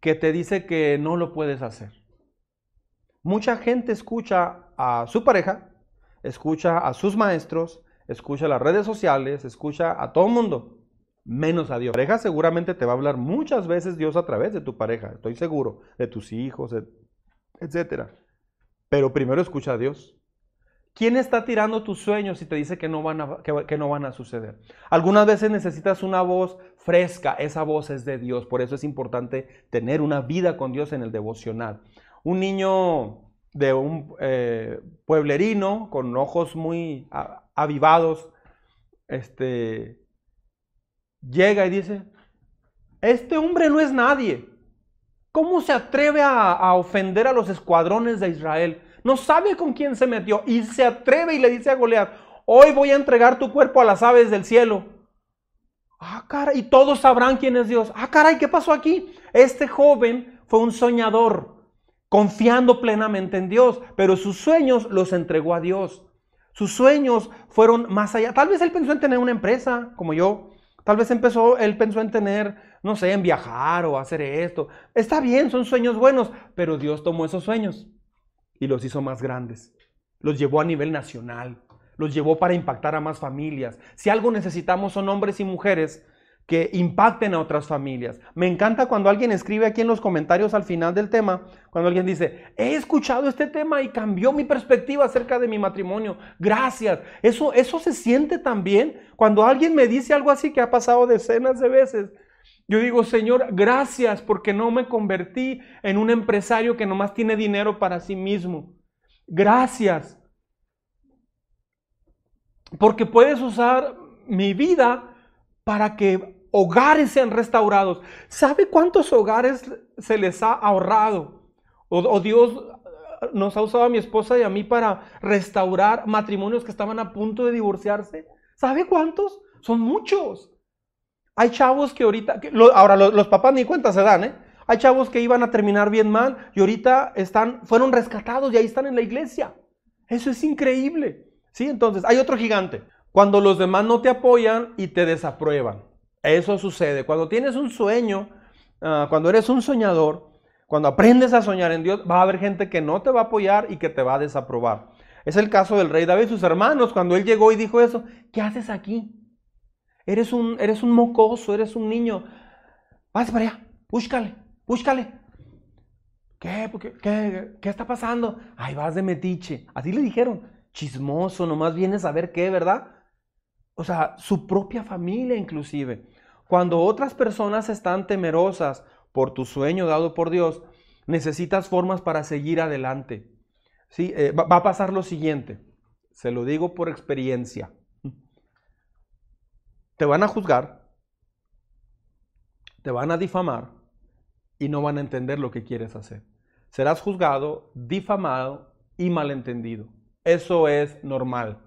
que te dice que no lo puedes hacer? Mucha gente escucha a su pareja, escucha a sus maestros, escucha las redes sociales, escucha a todo el mundo menos a Dios. Tu pareja seguramente te va a hablar muchas veces Dios a través de tu pareja, estoy seguro, de tus hijos, etc. Pero primero escucha a Dios. ¿Quién está tirando tus sueños y te dice que no, van a, que, no van a suceder? Algunas veces necesitas una voz fresca, esa voz es de Dios, por eso es importante tener una vida con Dios en el devocional. Un niño de un eh, pueblerino con ojos muy avivados, este, llega y dice, este hombre no es nadie. ¿Cómo se atreve a, ofender a los escuadrones de Israel? No sabe con quién se metió y se atreve y le dice a Goliat, hoy voy a entregar tu cuerpo a las aves del cielo. Ah, caray, y todos sabrán quién es Dios. Ah, caray, ¿qué pasó aquí? Este joven fue un soñador, confiando plenamente en Dios, pero sus sueños los entregó a Dios. Sus sueños fueron más allá. Tal vez él pensó en tener una empresa, como yo, Tal vez empezó, él pensó en tener, no sé, en viajar o hacer esto. Está bien, son sueños buenos, pero Dios tomó esos sueños y los hizo más grandes. Los llevó a nivel nacional, los llevó para impactar a más familias. Si algo necesitamos son hombres y mujeres que impacten a otras familias. Me encanta cuando alguien escribe aquí en los comentarios al final del tema, cuando alguien dice, he escuchado este tema y cambió mi perspectiva acerca de mi matrimonio. Gracias. Eso, eso se siente también cuando alguien me dice algo así que ha pasado decenas de veces. Yo digo, Señor, gracias porque no me convertí en un empresario que nomás tiene dinero para sí mismo. Gracias. Porque puedes usar mi vida para que hogares sean restaurados. ¿Sabe cuántos hogares se les ha ahorrado? O, Dios eh, nos ha usado a mi esposa y a mí para restaurar matrimonios que estaban a punto de divorciarse. ¿Sabe cuántos? Son muchos. Hay chavos que ahorita, ahora los, los, papás ni cuenta se dan, ¿eh? Hay chavos que iban a terminar bien mal y ahorita están, fueron rescatados y ahí están en la iglesia. Eso es increíble. Sí, entonces hay otro gigante. Cuando los demás no te apoyan y te desaprueban. Eso sucede. Cuando tienes un sueño, ah, cuando eres un soñador, cuando aprendes a soñar en Dios, va a haber gente que no te va a apoyar y que te va a desaprobar. Es el caso del rey David, sus hermanos, cuando él llegó y dijo eso, ¿qué haces aquí? Eres un, eres un mocoso, eres un niño. Vas para allá, búscale, búscale. ¿Qué, qué, ¿Qué está pasando? Ay, vas de metiche. Así le dijeron, chismoso, nomás vienes a ver qué, ¿verdad? O sea, su propia familia inclusive. Cuando otras personas están temerosas por tu sueño dado por Dios, necesitas formas para seguir adelante. ¿Sí? Eh, va a pasar lo siguiente, se lo digo por experiencia. Te van a juzgar, te van a difamar y no van a entender lo que quieres hacer. Serás juzgado, difamado y malentendido. Eso es normal.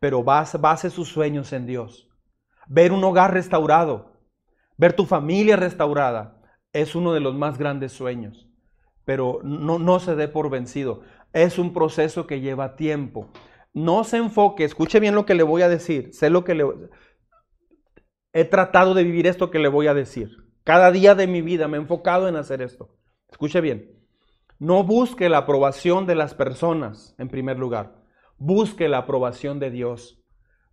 Pero base sus sueños en Dios. Ver un hogar restaurado, ver tu familia restaurada, es uno de los más grandes sueños. Pero no, no se dé por vencido. Es un proceso que lleva tiempo. No se enfoque, escuche bien lo que le voy a decir. Sé lo que le he tratado de vivir esto que le voy a decir. Cada día de mi vida me he enfocado en hacer esto. Escuche bien. No busque la aprobación de las personas en primer lugar. Busque la aprobación de Dios.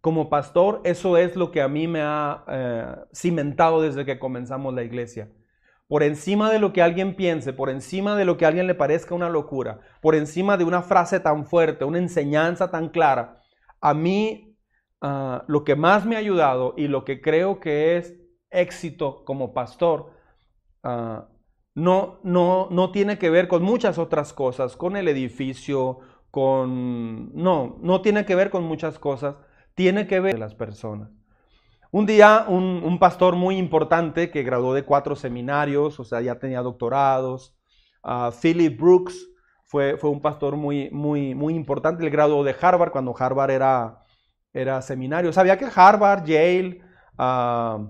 Como pastor, eso es lo que a mí me ha eh, cimentado desde que comenzamos la iglesia. Por encima de lo que alguien piense, por encima de lo que a alguien le parezca una locura, por encima de una frase tan fuerte, una enseñanza tan clara, a mí ah, lo que más me ha ayudado y lo que creo que es éxito como pastor uh, no, no, no tiene que ver con muchas otras cosas, con el edificio, con... No, no tiene que ver con muchas cosas, tiene que ver con las personas. Un día un, pastor muy importante que graduó de cuatro seminarios, o sea, ya tenía doctorados, uh, Philip Brooks, fue, fue, un pastor muy, muy, muy importante, el graduó de Harvard cuando Harvard era, era seminario. Sabía que Harvard, Yale, uh,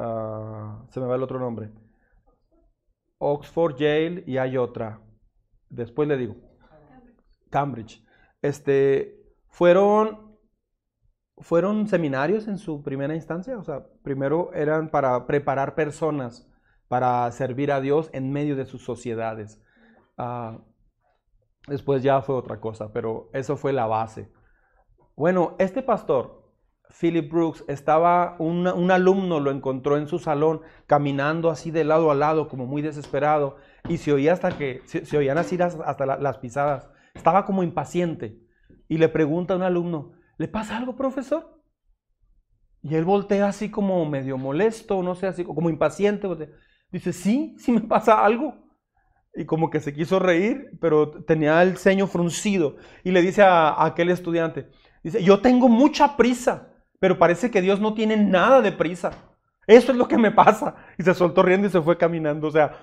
uh, se me va el otro nombre, Oxford, Yale y hay otra. Después le digo. Cambridge. Este, fueron, fueron seminarios en su primera instancia. O sea, primero eran para preparar personas para servir a Dios en medio de sus sociedades. Ah, después ya fue otra cosa, pero eso fue la base. Bueno, este pastor Philip Brooks, estaba un alumno, lo encontró en su salón, caminando así de lado a lado, como muy desesperado, y se oía hasta que, se, oían así hasta las pisadas. Estaba como impaciente. Y le pregunta a un alumno, ¿le pasa algo, profesor? Y él voltea así como medio molesto, no sé, así como impaciente. Dice, sí, sí me pasa algo. Y como que se quiso reír, pero tenía el ceño fruncido. Y le dice a aquel estudiante, dice, yo tengo mucha prisa pero parece que Dios no tiene nada de prisa. Eso es lo que me pasa. Y se soltó riendo y se fue caminando. O sea,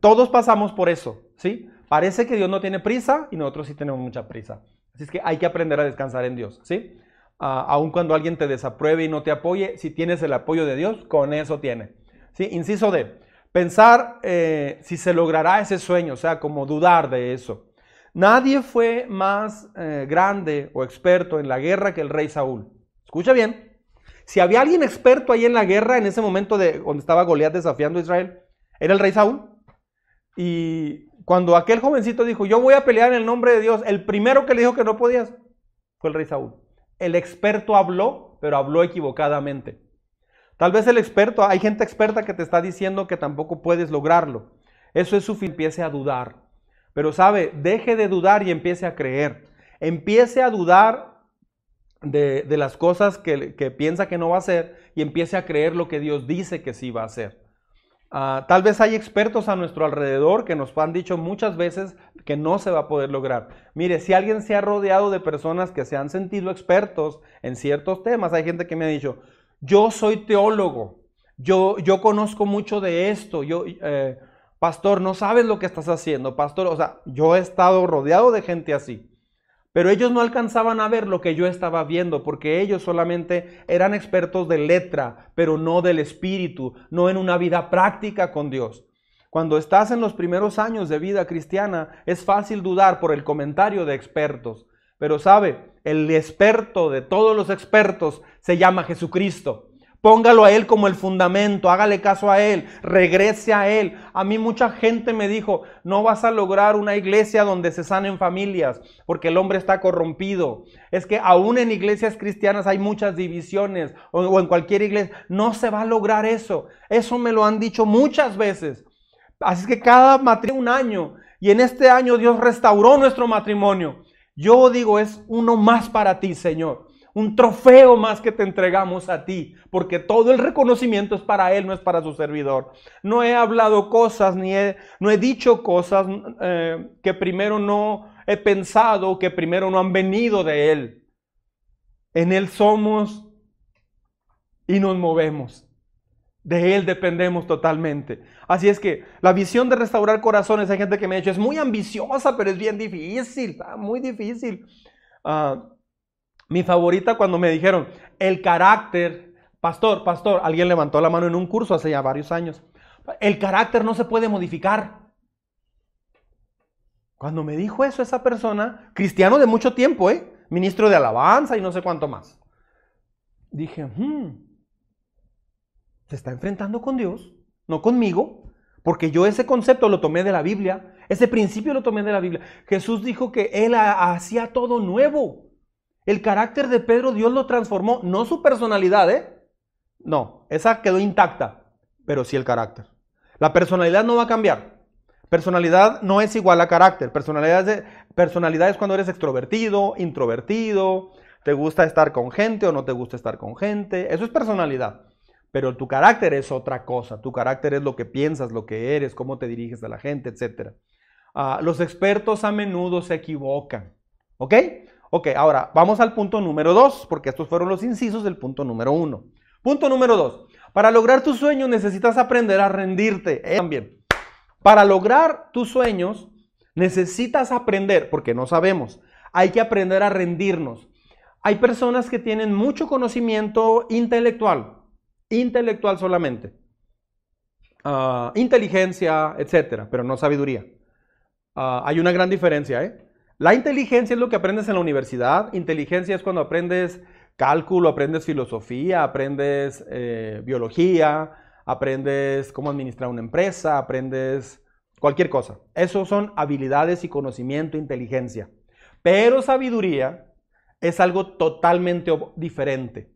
todos pasamos por eso, ¿sí? Parece que Dios no tiene prisa y nosotros sí tenemos mucha prisa. Así es que hay que aprender a descansar en Dios, ¿sí? Uh, aun cuando alguien te desapruebe y no te apoye, si tienes el apoyo de Dios, con eso tiene. ¿Sí? Inciso D, pensar eh, si se logrará ese sueño, o sea, como dudar de eso. Nadie fue más eh, grande o experto en la guerra que el rey Saúl. Escucha bien. Si había alguien experto ahí en la guerra, en ese momento de donde estaba Goliat desafiando a Israel, era el rey Saúl. Y cuando aquel jovencito dijo, yo voy a pelear en el nombre de Dios, el primero que le dijo que no podías fue el rey Saúl. El experto habló, pero habló equivocadamente. Tal vez el experto, hay gente experta que te está diciendo que tampoco puedes lograrlo. Eso es suficiente, empiece a dudar. Pero sabe, deje de dudar y empiece a creer. Empiece a dudar de, las cosas que, que, piensa que no va a hacer y empiece a creer lo que Dios dice que sí va a hacer. Ah, tal vez hay expertos a nuestro alrededor que nos han dicho muchas veces que no se va a poder lograr. Mire, si alguien se ha rodeado de personas que se han sentido expertos en ciertos temas, hay gente que me ha dicho, yo soy teólogo, yo, yo conozco mucho de esto, yo, eh, pastor, no sabes lo que estás haciendo, pastor, o sea, yo he estado rodeado de gente así. Pero ellos no alcanzaban a ver lo que yo estaba viendo, porque ellos solamente eran expertos de letra, pero no del espíritu, no en una vida práctica con Dios. Cuando estás en los primeros años de vida cristiana, es fácil dudar por el comentario de expertos. Pero sabe, el experto de todos los expertos se llama Jesucristo. Póngalo a Él como el fundamento, hágale caso a Él, regrese a Él. A mí mucha gente me dijo, no vas a lograr una iglesia donde se sanen familias, porque el hombre está corrompido. Es que aún en iglesias cristianas hay muchas divisiones, o, en cualquier iglesia, no se va a lograr eso. Eso me lo han dicho muchas veces. Así que cada matrimonio un año, y en este año Dios restauró nuestro matrimonio. Yo digo, es uno más para ti, Señor un trofeo más que te entregamos a ti, porque todo el reconocimiento es para Él, no es para su servidor. No he hablado cosas, ni he, no he dicho cosas eh, que primero no he pensado, que primero no han venido de Él. En Él somos y nos movemos. De Él dependemos totalmente. Así es que la visión de restaurar corazones, hay gente que me ha dicho, es muy ambiciosa, pero es bien difícil, muy difícil. Uh, mi favorita cuando me dijeron, el carácter, pastor, pastor, alguien levantó la mano en un curso hace ya varios años, el carácter no se puede modificar. Cuando me dijo eso esa persona, cristiano de mucho tiempo, ¿eh? ministro de alabanza y no sé cuánto más, dije, hmm, se está enfrentando con Dios, no conmigo, porque yo ese concepto lo tomé de la Biblia, ese principio lo tomé de la Biblia. Jesús dijo que Él hacía todo nuevo. El carácter de Pedro Dios lo transformó, no su personalidad, ¿eh? No, esa quedó intacta, pero sí el carácter. La personalidad no va a cambiar. Personalidad no es igual a carácter. Personalidad es, cuando eres extrovertido, introvertido, te gusta estar con gente o no te gusta estar con gente. Eso es personalidad. Pero tu carácter es otra cosa. Tu carácter es lo que piensas, lo que eres, cómo te diriges a la gente, etc. Ah, los expertos a menudo se equivocan. ¿Ok? Ok, ahora vamos al punto número dos, porque estos fueron los incisos del punto número uno. Punto número dos. Para lograr tus sueños necesitas aprender a rendirte. Eh, también. Para lograr tus sueños necesitas aprender, porque no sabemos, hay que aprender a rendirnos. Hay personas que tienen mucho conocimiento intelectual, intelectual solamente, ah, inteligencia, etcétera, pero no sabiduría. Ah, hay una gran diferencia, ¿eh? La inteligencia es lo que aprendes en la universidad. Inteligencia es cuando aprendes cálculo, aprendes filosofía, aprendes eh, biología, aprendes cómo administrar una empresa, aprendes cualquier cosa. Eso son habilidades y conocimiento, inteligencia. Pero sabiduría es algo totalmente diferente.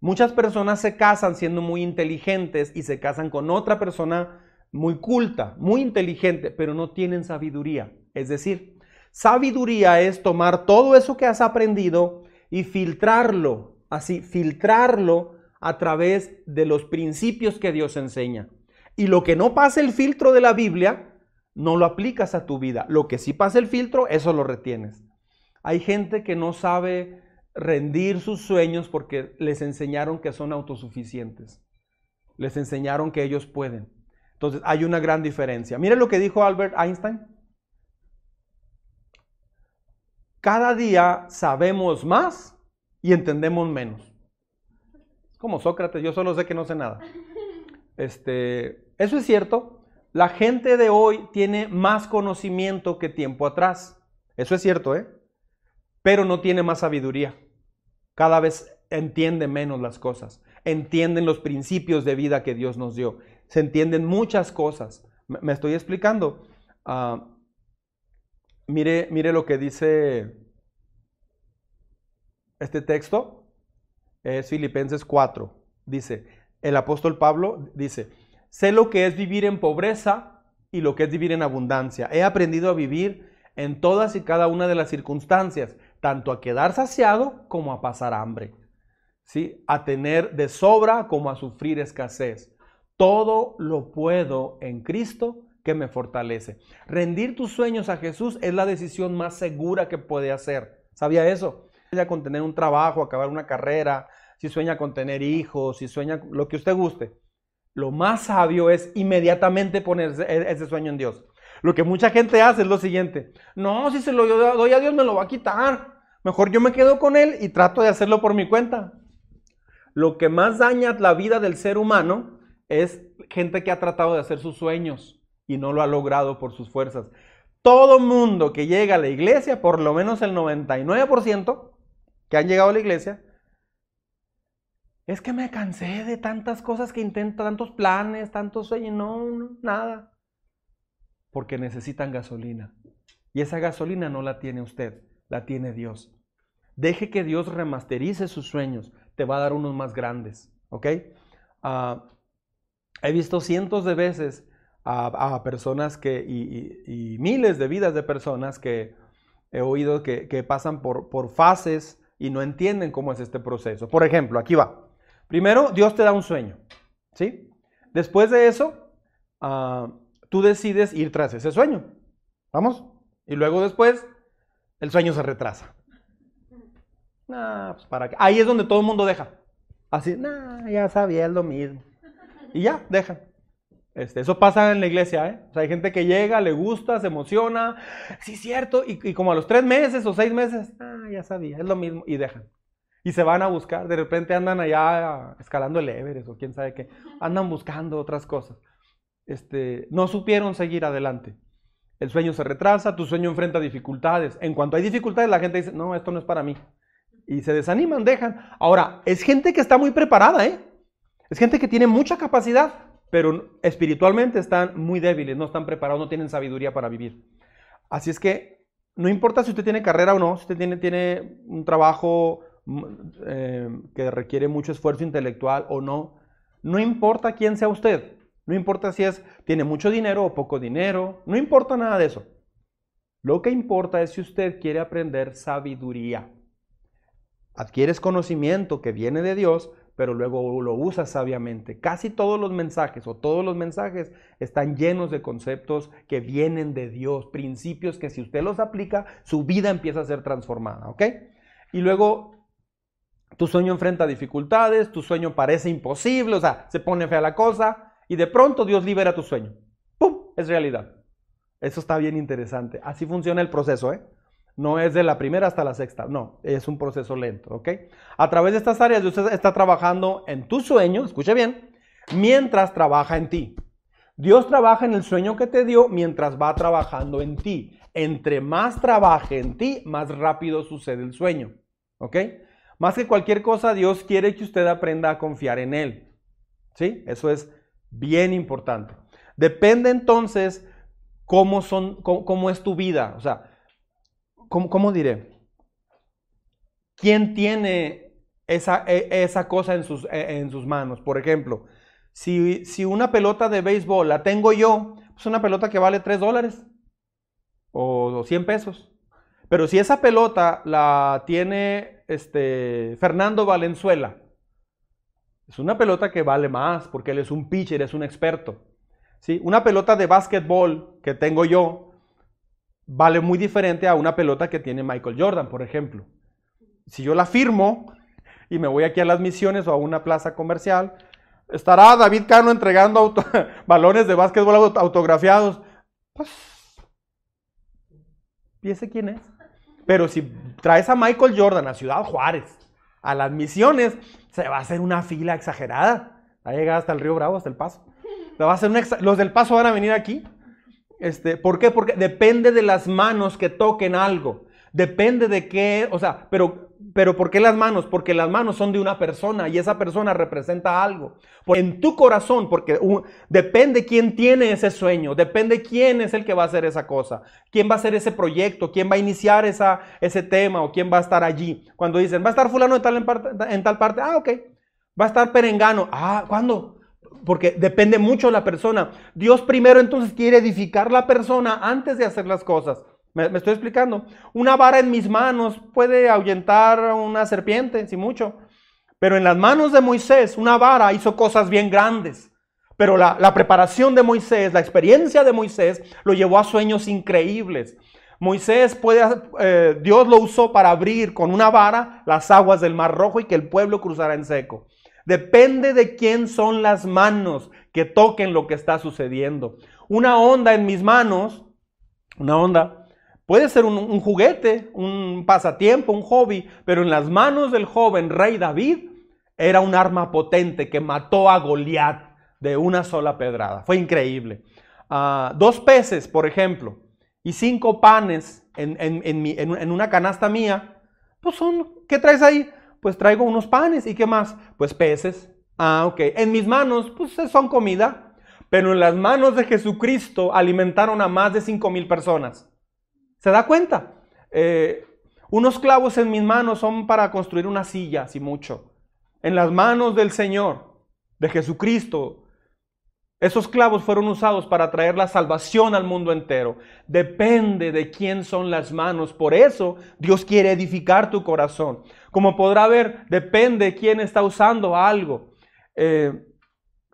Muchas personas se casan siendo muy inteligentes y se casan con otra persona muy culta, muy inteligente, pero no tienen sabiduría. Es decir, Sabiduría es tomar todo eso que has aprendido y filtrarlo, así, filtrarlo a través de los principios que Dios enseña. Y lo que no pasa el filtro de la Biblia, no lo aplicas a tu vida. Lo que sí pasa el filtro, eso lo retienes. Hay gente que no sabe rendir sus sueños porque les enseñaron que son autosuficientes. Les enseñaron que ellos pueden. Entonces hay una gran diferencia. Mire lo que dijo Albert Einstein. Cada día sabemos más y entendemos menos. Como Sócrates, yo solo sé que no sé nada. Este, eso es cierto. La gente de hoy tiene más conocimiento que tiempo atrás. Eso es cierto, ¿eh? Pero no tiene más sabiduría. Cada vez entiende menos las cosas, entienden los principios de vida que Dios nos dio, se entienden muchas cosas. Me estoy explicando. Ah, mire, mire lo que dice este texto, es Filipenses 4. Dice, el apóstol Pablo dice, sé lo que es vivir en pobreza y lo que es vivir en abundancia. He aprendido a vivir en todas y cada una de las circunstancias, tanto a quedar saciado como a pasar hambre, ¿sí? a tener de sobra como a sufrir escasez. Todo lo puedo en Cristo que me fortalece. Rendir tus sueños a Jesús es la decisión más segura que puede hacer. ¿Sabía eso? Sueña con tener un trabajo, acabar una carrera, si sueña con tener hijos, si sueña lo que usted guste. Lo más sabio es inmediatamente poner e-, ese sueño en Dios. Lo que mucha gente hace es lo siguiente. No, si se lo doy a Dios me lo va a quitar. Mejor yo me quedo con Él y trato de hacerlo por mi cuenta. Lo que más daña la vida del ser humano es gente que ha tratado de hacer sus sueños y no lo ha logrado por sus fuerzas. Todo mundo que llega a la iglesia, por lo menos el 99% que han llegado a la iglesia, es que me cansé de tantas cosas que intento, tantos planes, tantos sueños, no, no, nada. Porque necesitan gasolina. Y esa gasolina no la tiene usted, la tiene Dios. Deje que Dios remasterice sus sueños, te va a dar unos más grandes, ¿ok? Ah, he visto cientos de veces a, personas que, y, miles de vidas de personas que he oído que, pasan por, por fases y no entienden cómo es este proceso. Por ejemplo, aquí va. Primero, Dios te da un sueño, ¿sí? Después de eso, ah, tú decides ir tras ese sueño. ¿Vamos? Y luego después, el sueño se retrasa. Pues para Ahí es donde todo el mundo deja. Así, nah, ya sabía, es lo mismo. Y ya, dejan. Este, eso pasa en la iglesia, ¿eh? O sea, hay gente que llega, le gusta, se emociona, sí, cierto, y, como a los tres meses o seis meses, ah, ya sabía, es lo mismo, y dejan. Y se van a buscar, de repente andan allá escalando el Everest o quién sabe qué, andan buscando otras cosas. Este, no supieron seguir adelante. El sueño se retrasa, tu sueño enfrenta dificultades. En cuanto hay dificultades, la gente dice, no, esto no es para mí. Y se desaniman, dejan. Ahora, es gente que está muy preparada, ¿eh? Es gente que tiene mucha capacidad, pero espiritualmente están muy débiles, no están preparados, no tienen sabiduría para vivir. Así es que no importa si usted tiene carrera o no, si usted tiene, tiene un trabajo mm, eh, que requiere mucho esfuerzo intelectual o no, no importa quién sea usted, no importa si es, tiene mucho dinero o poco dinero, no importa nada de eso. Lo que importa es si usted quiere aprender sabiduría. Adquieres conocimiento que viene de Dios, pero luego lo usa sabiamente. Casi todos los mensajes o todos los mensajes están llenos de conceptos que vienen de Dios, principios que si usted los aplica, su vida empieza a ser transformada, ¿ok? Y luego tu sueño enfrenta dificultades, tu sueño parece imposible, o sea, se pone fea la cosa y de pronto Dios libera tu sueño. ¡Pum! Es realidad. Eso está bien interesante. Así funciona el proceso, ¿eh? No es de la primera hasta la sexta, no, es un proceso lento, ¿ok? A través de estas áreas usted está trabajando en tu sueño, escuche bien, mientras trabaja en ti. Dios trabaja en el sueño que te dio mientras va trabajando en ti. Entre más trabaje en ti, más rápido sucede el sueño, ¿ok? Más que cualquier cosa, Dios quiere que usted aprenda a confiar en Él, ¿sí? Eso es bien importante. Depende entonces cómo, son, cómo es tu vida, o sea, ¿cómo, diré? ¿Quién tiene esa, e, esa cosa en sus, e, en sus, manos? Por ejemplo, si, si, una pelota de béisbol la tengo yo, es pues una pelota que vale 3 dólares o 100 pesos. Pero si esa pelota la tiene este, Fernando Valenzuela, es una pelota que vale más porque él es un pitcher, es un experto. ¿Sí? Una pelota de básquetbol que tengo yo, vale muy diferente a una pelota que tiene Michael Jordan, por ejemplo. Si yo la firmo y me voy aquí a las misiones o a una plaza comercial, estará David Cano entregando *laughs* balones de básquetbol autografiados. Pues, ¿y quién es? Pero si traes a Michael Jordan a Ciudad Juárez, a las misiones, se va a hacer una fila exagerada. Va a llegar hasta el Río Bravo, hasta el Paso. va a hacer Los del Paso van a venir aquí este, ¿Por qué? Porque depende de las manos que toquen algo. Depende de qué, o sea, pero, pero ¿por qué las manos? Porque las manos son de una persona y esa persona representa algo. En tu corazón, porque depende quién tiene ese sueño, depende quién es el que va a hacer esa cosa, quién va a hacer ese proyecto, quién va a iniciar esa, ese tema o quién va a estar allí. Cuando dicen, va a estar fulano en tal, en, parte, en tal parte, ah, ok. Va a estar perengano, ah, ¿cuándo? Porque depende mucho la persona. Dios primero entonces quiere edificar la persona antes de hacer las cosas. ¿Me, estoy explicando? Una vara en mis manos puede ahuyentar una serpiente, si mucho. Pero en las manos de Moisés, una vara hizo cosas bien grandes. Pero la, preparación de Moisés, la experiencia de Moisés, lo llevó a sueños increíbles. Moisés puede, eh, Dios lo usó para abrir con una vara las aguas del Mar Rojo y que el pueblo cruzara en seco. Depende de quién son las manos que toquen lo que está sucediendo. Una onda en mis manos, una onda, Puede ser un, juguete, un pasatiempo, un hobby, pero en las manos del joven rey David era un arma potente que mató a Goliat de una sola pedrada. Fue increíble. Ah, dos peces, por ejemplo, y cinco panes en, en, una canasta mía, pues son, ¿qué traes ahí? Pues traigo unos panes y qué más? Pues peces. Ah, ok. En mis manos, pues son comida, pero en las manos de Jesucristo alimentaron a más de cinco mil personas. ¿Se da cuenta? Eh, unos clavos en mis manos son para construir una silla, si mucho. En las manos del Señor, de Jesucristo, esos clavos fueron usados para traer la salvación al mundo entero. Depende de quién son las manos. Por eso Dios quiere edificar tu corazón. Como podrá ver, depende de quién está usando algo. Eh,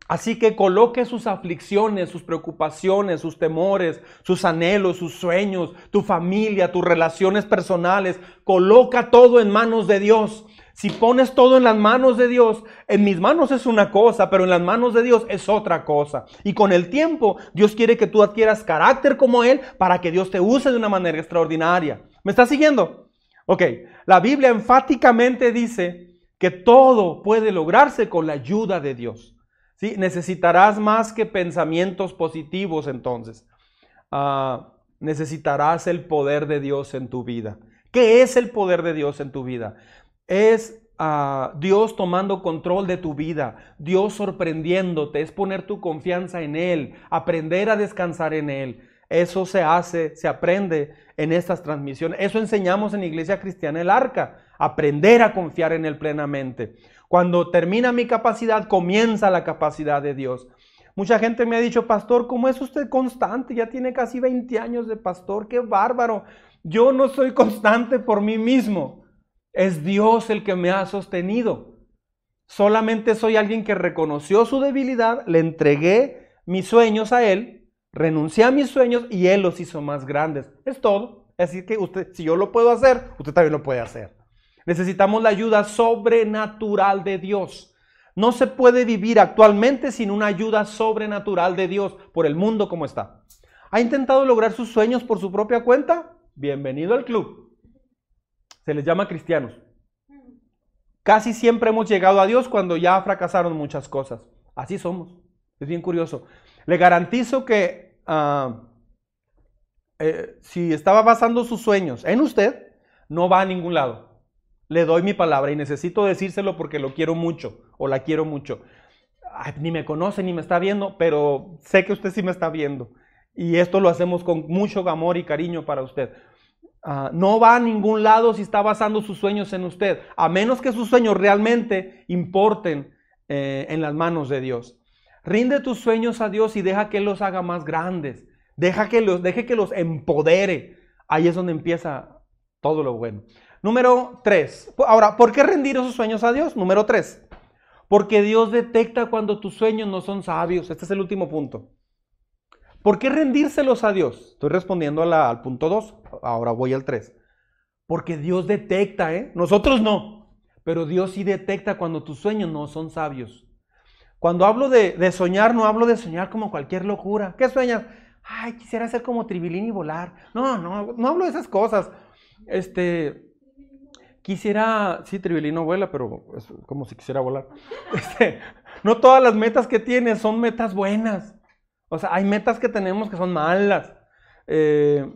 Así que coloque sus aflicciones, sus preocupaciones, sus temores, sus anhelos, sus sueños, tu familia, tus relaciones personales. Coloca todo en manos de Dios. Si pones todo en las manos de Dios, en mis manos es una cosa, pero en las manos de Dios es otra cosa. Y con el tiempo, Dios quiere que tú adquieras carácter como Él para que Dios te use de una manera extraordinaria. ¿Me estás siguiendo? Ok, la Biblia enfáticamente dice que todo puede lograrse con la ayuda de Dios. ¿sí? Necesitarás más que pensamientos positivos entonces. Ah, necesitarás el poder de Dios en tu vida. ¿Qué es el poder de Dios en tu vida? Es ah, Dios tomando control de tu vida, Dios sorprendiéndote, es poner tu confianza en Él, aprender a descansar en Él. Eso se hace, se aprende en estas transmisiones. Eso enseñamos en Iglesia Cristiana el Arca, aprender a confiar en Él plenamente. Cuando termina mi capacidad, comienza la capacidad de Dios. Mucha gente me ha dicho, pastor, ¿cómo es usted constante? Ya tiene casi 20 años de pastor, qué bárbaro. Yo no soy constante por mí mismo. Es Dios el que me ha sostenido. Solamente soy alguien que reconoció su debilidad, le entregué mis sueños a Él, renuncié a mis sueños y Él los hizo más grandes. Es todo. Así que usted, si yo lo puedo hacer, usted también lo puede hacer. Necesitamos la ayuda sobrenatural de Dios. No se puede vivir actualmente sin una ayuda sobrenatural de Dios por el mundo como está. ¿Ha intentado lograr sus sueños por su propia cuenta? Bienvenido al club. Se les llama cristianos. Casi siempre hemos llegado a Dios cuando ya fracasaron muchas cosas. Así somos. Es bien curioso. Le garantizo que ah, eh, si estaba basando sus sueños en usted, no va a ningún lado le doy mi palabra y necesito decírselo porque lo quiero mucho o la quiero mucho. ni me conoce ni me está viendo, pero sé que usted sí me está viendo. Y esto lo hacemos con mucho amor y cariño para usted. Ah, no va a ningún lado si está basando sus sueños en usted, a menos que sus sueños realmente importen eh, en las manos de Dios. Rinde tus sueños a Dios y deja que Él los haga más grandes. Deja que los, deje que los empodere. Ahí es donde empieza todo lo bueno. Número tres. Ahora, ¿por qué rendir esos sueños a Dios? Número tres. Porque Dios detecta cuando tus sueños no son sabios. Este es el último punto. ¿Por qué rendírselos a Dios? Estoy respondiendo al punto dos. Ahora voy al tres. Porque Dios detecta, ¿eh? Nosotros no. Pero Dios sí detecta cuando tus sueños no son sabios. Cuando hablo de, de soñar, no hablo de soñar como cualquier locura. ¿Qué sueñas? Ay, quisiera ser como Tribilín y volar. No, no, no hablo de esas cosas. Este, Quisiera, sí, Trivilino vuela, pero es como si quisiera volar. *laughs* Este, no todas las metas que tienes son metas buenas. O sea, hay metas que tenemos que son malas. Eh,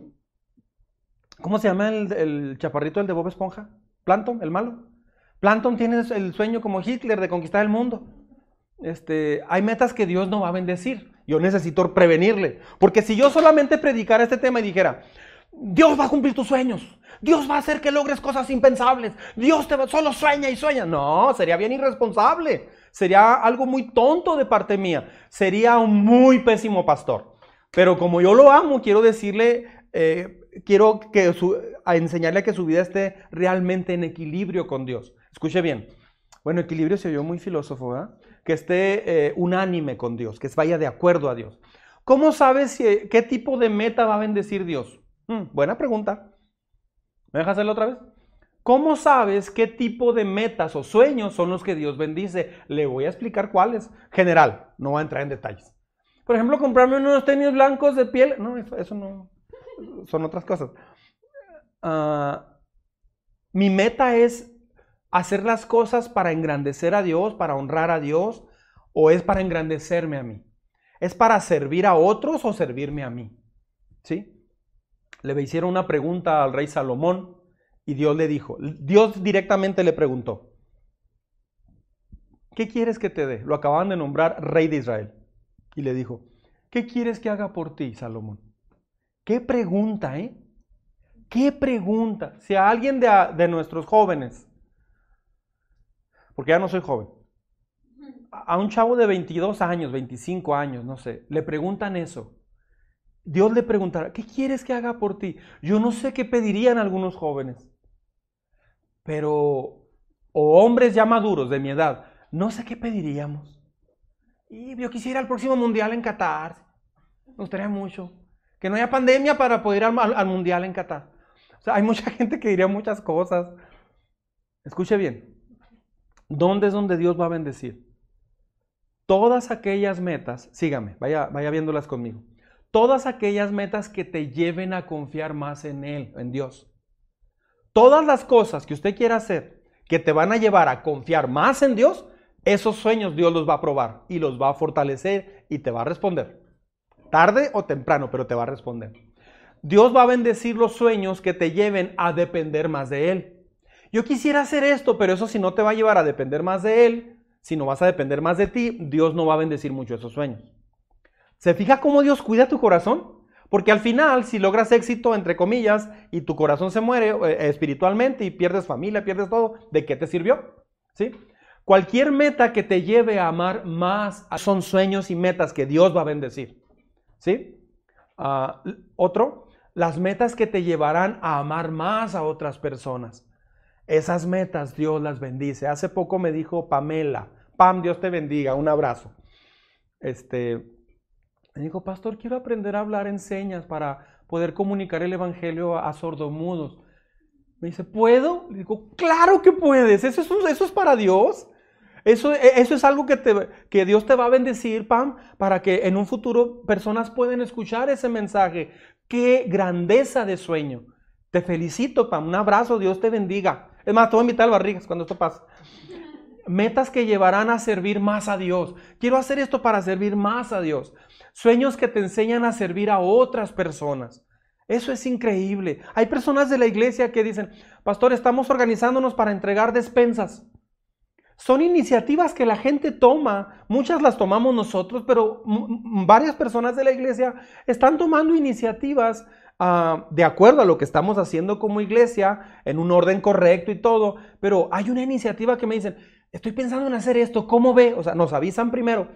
¿Cómo se llama el, el chaparrito, el de Bob Esponja? Planton, el malo. Planton tiene el sueño como Hitler de conquistar el mundo. Este, hay metas que Dios no va a bendecir. Yo necesito prevenirle. Porque si yo solamente predicara este tema y dijera, Dios va a cumplir tus sueños, Dios va a hacer que logres cosas impensables, Dios te va, solo sueña y sueña. No, sería bien irresponsable. Sería algo muy tonto de parte mía. Sería un muy pésimo pastor. Pero como yo lo amo, quiero decirle, eh, quiero que a enseñarle que su vida esté realmente en equilibrio con Dios. Escuche bien. Bueno, equilibrio se oyó muy filósofo, ¿verdad? Que esté eh, unánime con Dios, que vaya de acuerdo a Dios. ¿Cómo sabes qué tipo de meta va a bendecir Dios? Hmm, buena pregunta. ¿Me dejas hacerlo otra vez? ¿Cómo sabes qué tipo de metas o sueños son los que Dios bendice? Le voy a explicar cuáles. General, no voy a entrar en detalles. Por ejemplo, comprarme unos tenis blancos de piel. No, eso, no. Son otras cosas. Ah, mi meta es hacer las cosas para engrandecer a Dios, para honrar a Dios, o es para engrandecerme a mí. ¿Es para servir a otros o servirme a mí? ¿Sí? Le hicieron una pregunta al rey Salomón y Dios le dijo, Dios directamente le preguntó, ¿qué quieres que te dé? Lo acaban de nombrar rey de Israel. Y le dijo, ¿qué quieres que haga por ti, Salomón? ¿Qué pregunta, eh? ¿Qué pregunta? Si a alguien de, de nuestros jóvenes, porque ya no soy joven, a un chavo de 22 años, 25 años, no sé, le preguntan eso, Dios le preguntará, ¿qué quieres que haga por ti? Yo no sé qué pedirían algunos jóvenes pero, o hombres ya maduros de mi edad, no sé qué pediríamos. Y yo quisiera el próximo mundial en Qatar. Me gustaría mucho. Que no haya pandemia para poder ir al, mundial en Qatar. O sea, hay mucha *laughs* gente que diría muchas cosas. Escuche bien. ¿Dónde es donde Dios va a bendecir? Todas aquellas metas, sígame, vaya, vaya viéndolas conmigo. Todas aquellas metas que te lleven a confiar más en Él, en Dios. Todas las cosas que usted quiera hacer que te van a llevar a confiar más en Dios, esos sueños Dios los va a probar y los va a fortalecer y te va a responder. Tarde o temprano, pero te va a responder. Dios va a bendecir los sueños que te lleven a depender más de Él. Yo quisiera hacer esto, pero eso si no te va a llevar a depender más de Él, si no vas a depender más de ti, Dios no va a bendecir mucho esos sueños. ¿Se fija cómo Dios cuida tu corazón? Porque al final, si logras éxito, entre comillas, y tu corazón se muere eh, espiritualmente y pierdes familia, pierdes todo, ¿de qué te sirvió? ¿Sí? Cualquier meta que te lleve a amar más son sueños y metas que Dios va a bendecir. ¿Sí? Ah, otro, las metas que te llevarán a amar más a otras personas. Esas metas Dios las bendice. Hace poco me dijo Pamela, Pam, Dios te bendiga, un abrazo. Este, me dijo, pastor, quiero aprender a hablar en señas para poder comunicar el Evangelio a, sordomudos. Me dice, ¿puedo? Le digo, claro que puedes. Eso es, eso es para Dios. Eso, e, eso es algo que, te, que Dios te va a bendecir, Pam, para que en un futuro personas puedan escuchar ese mensaje. Qué grandeza de sueño. Te felicito, Pam. Un abrazo, Dios te bendiga. Es más, te voy a invitar Barrigas cuando esto pase. Metas que llevarán a servir más a Dios. Quiero hacer esto para servir más a Dios. Sueños que te enseñan a servir a otras personas. Eso es increíble. Hay personas de la iglesia que dicen, pastor, estamos organizándonos para entregar despensas. Son iniciativas que la gente toma, muchas las tomamos nosotros, pero varias personas de la iglesia están tomando iniciativas ah, de acuerdo a lo que estamos haciendo como iglesia, en un orden correcto y todo, pero hay una iniciativa que me dicen, estoy pensando en hacer esto, ¿cómo ve? O sea, nos avisan primero.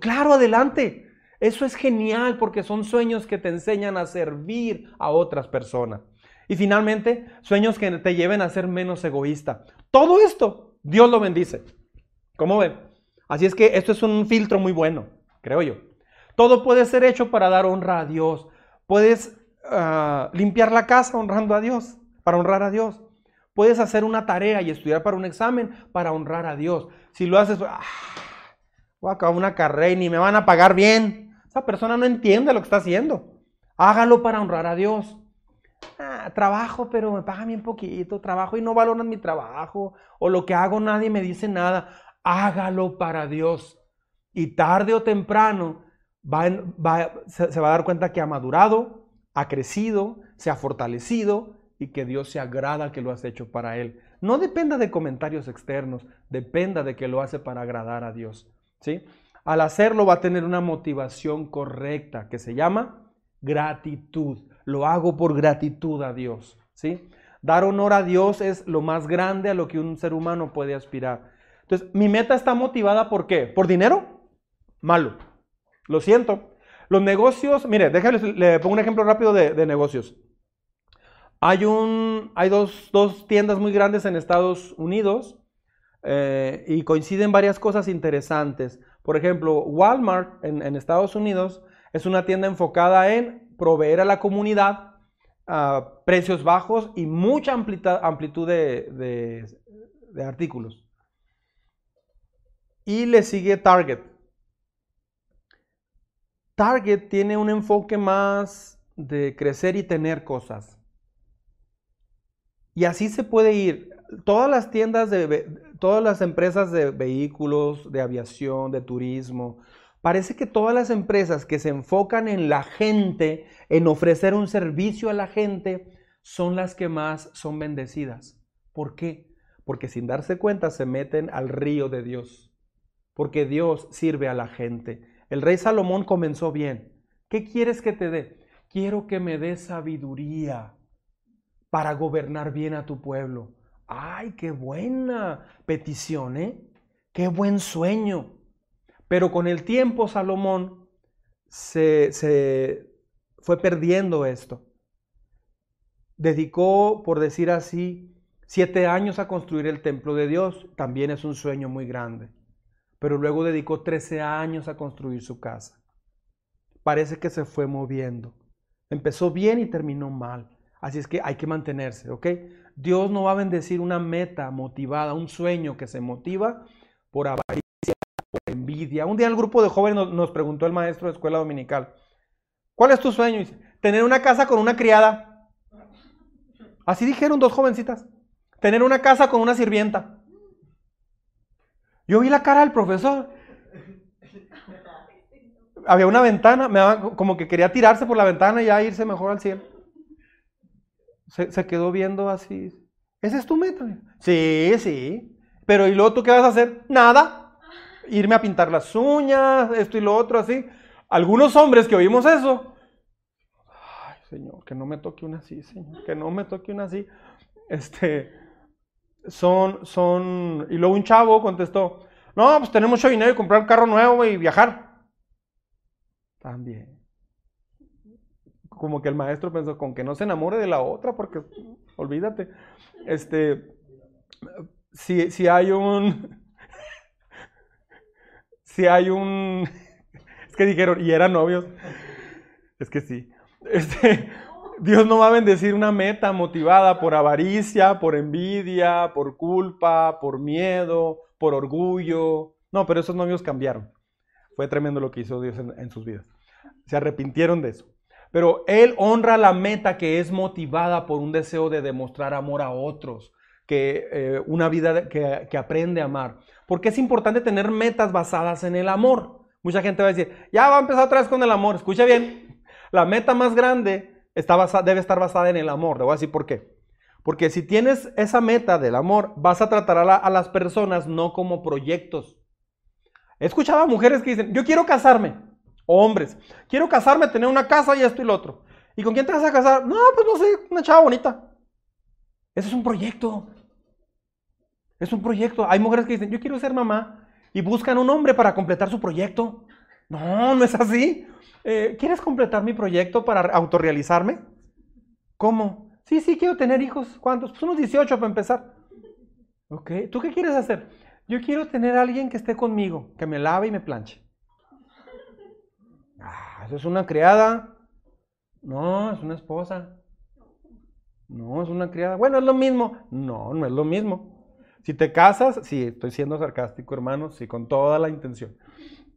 Claro, adelante. Eso es genial porque son sueños que te enseñan a servir a otras personas. Y finalmente, sueños que te lleven a ser menos egoísta. Todo esto, Dios lo bendice. ¿Cómo ven? Así es que esto es un filtro muy bueno, creo yo. Todo puede ser hecho para dar honra a Dios. Puedes ah, limpiar la casa honrando a Dios, para honrar a Dios. Puedes hacer una tarea y estudiar para un examen para honrar a Dios. Si lo haces, ah, voy a acabar una carrera y ni me van a pagar bien persona no entiende lo que está haciendo. Hágalo para honrar a Dios. Ah, trabajo, pero me pagan bien poquito. Trabajo y no valoran mi trabajo. O lo que hago nadie me dice nada. Hágalo para Dios. Y tarde o temprano se, se va a dar cuenta que ha madurado, ha crecido, se ha fortalecido y que Dios se agrada que lo has hecho para Él. No dependa de comentarios externos, dependa de que lo hace para agradar a Dios. ¿sí? Al hacerlo va a tener una motivación correcta que se llama gratitud. Lo hago por gratitud a Dios. ¿sí? Dar honor a Dios es lo más grande a lo que un ser humano puede aspirar. Entonces, mi meta está motivada por qué? ¿Por dinero? Malo. Lo siento. Los negocios, mire, déjale, le pongo un ejemplo rápido de, negocios. Hay, un, hay dos, tiendas muy grandes en Estados Unidos eh, y coinciden varias cosas interesantes. Por ejemplo, Walmart en, Estados Unidos es una tienda enfocada en proveer a la comunidad a precios bajos y mucha amplitud, de artículos. Y le sigue Target. Target tiene un enfoque más de crecer y tener cosas. Y así se puede ir. Todas las tiendas de todas las empresas de vehículos, de aviación, de turismo, parece que todas las empresas que se enfocan en la gente, en ofrecer un servicio a la gente, son las que más son bendecidas. ¿Por qué? Porque sin darse cuenta se meten al río de Dios. Porque Dios sirve a la gente. El rey Salomón comenzó bien. ¿Qué quieres que te dé? Quiero que me dé sabiduría para gobernar bien a tu pueblo. ¡Ay, qué buena petición, eh! ¡Qué buen sueño! Pero con el tiempo Salomón se, fue perdiendo esto. Dedicó, por decir así, siete años a construir el templo de Dios. También es un sueño muy grande pero luego dedicó 13 años a construir su casa. Parece que se fue moviendo. Empezó bien y terminó mal. Así es que hay que mantenerse, ¿ok? Dios no va a bendecir una meta motivada, un sueño que se motiva por avaricia, por envidia. Un día el grupo de jóvenes nos, preguntó el maestro de escuela dominical, ¿cuál es tu sueño? Tener una casa con una criada. Así dijeron dos jovencitas. Tener una casa con una sirvienta. Yo vi la cara del profesor. Había una ventana, me como que quería tirarse por la ventana y ya irse mejor al cielo. Se, quedó viendo así. ¿Esa es tu meta? Sí, sí. Pero ¿y luego tú qué vas a hacer? Nada. Irme a pintar las uñas, esto y lo otro, así. Algunos hombres que oímos eso. Ay, Señor, que no me toque una así, Señor. Que no me toque una así. Este son, son, y luego un chavo contestó, no, pues tenemos mucho dinero y comprar un carro nuevo y viajar. También. Como que el maestro pensó, con que no se enamore de la otra, porque olvídate. Este, si, si hay un, *laughs* si hay un, *laughs* es que dijeron, y eran novios, es que sí. Este, Dios no va a bendecir una meta motivada por avaricia, por envidia, por culpa, por miedo, por orgullo. No, pero esos novios cambiaron. Fue tremendo lo que hizo Dios en, sus vidas. Se arrepintieron de eso. Pero Él honra la meta que es motivada por un deseo de demostrar amor a otros, que eh, una vida que, que aprende a amar. Porque es importante tener metas basadas en el amor. Mucha gente va a decir, ya va a empezar otra vez con el amor. Escucha bien, la meta más grande debe estar basada en el amor. Le voy a decir por qué. Porque si tienes esa meta del amor, vas a tratar a, las personas no como proyectos. He escuchado a mujeres que dicen, yo quiero casarme, o hombres, quiero casarme, tener una casa y esto y lo otro. ¿Y con quién te vas a casar? No, pues no sé, una chava bonita. Eso es un proyecto. Es un proyecto. Hay mujeres que dicen, yo quiero ser mamá y buscan un hombre para completar su proyecto. No, no es así. Eh, ¿quieres completar mi proyecto para autorrealizarme? ¿Cómo? Sí, sí, quiero tener hijos. ¿Cuántos? Pues unos 18 para empezar. Ok, ¿tú qué quieres hacer? Yo quiero tener a alguien que esté conmigo, que me lave y me planche. Ah, ¿eso es una criada? No, es una esposa. No, es una criada. Bueno, es lo mismo. No, no es lo mismo. Si te casas, sí, estoy siendo sarcástico, hermano, sí, con toda la intención.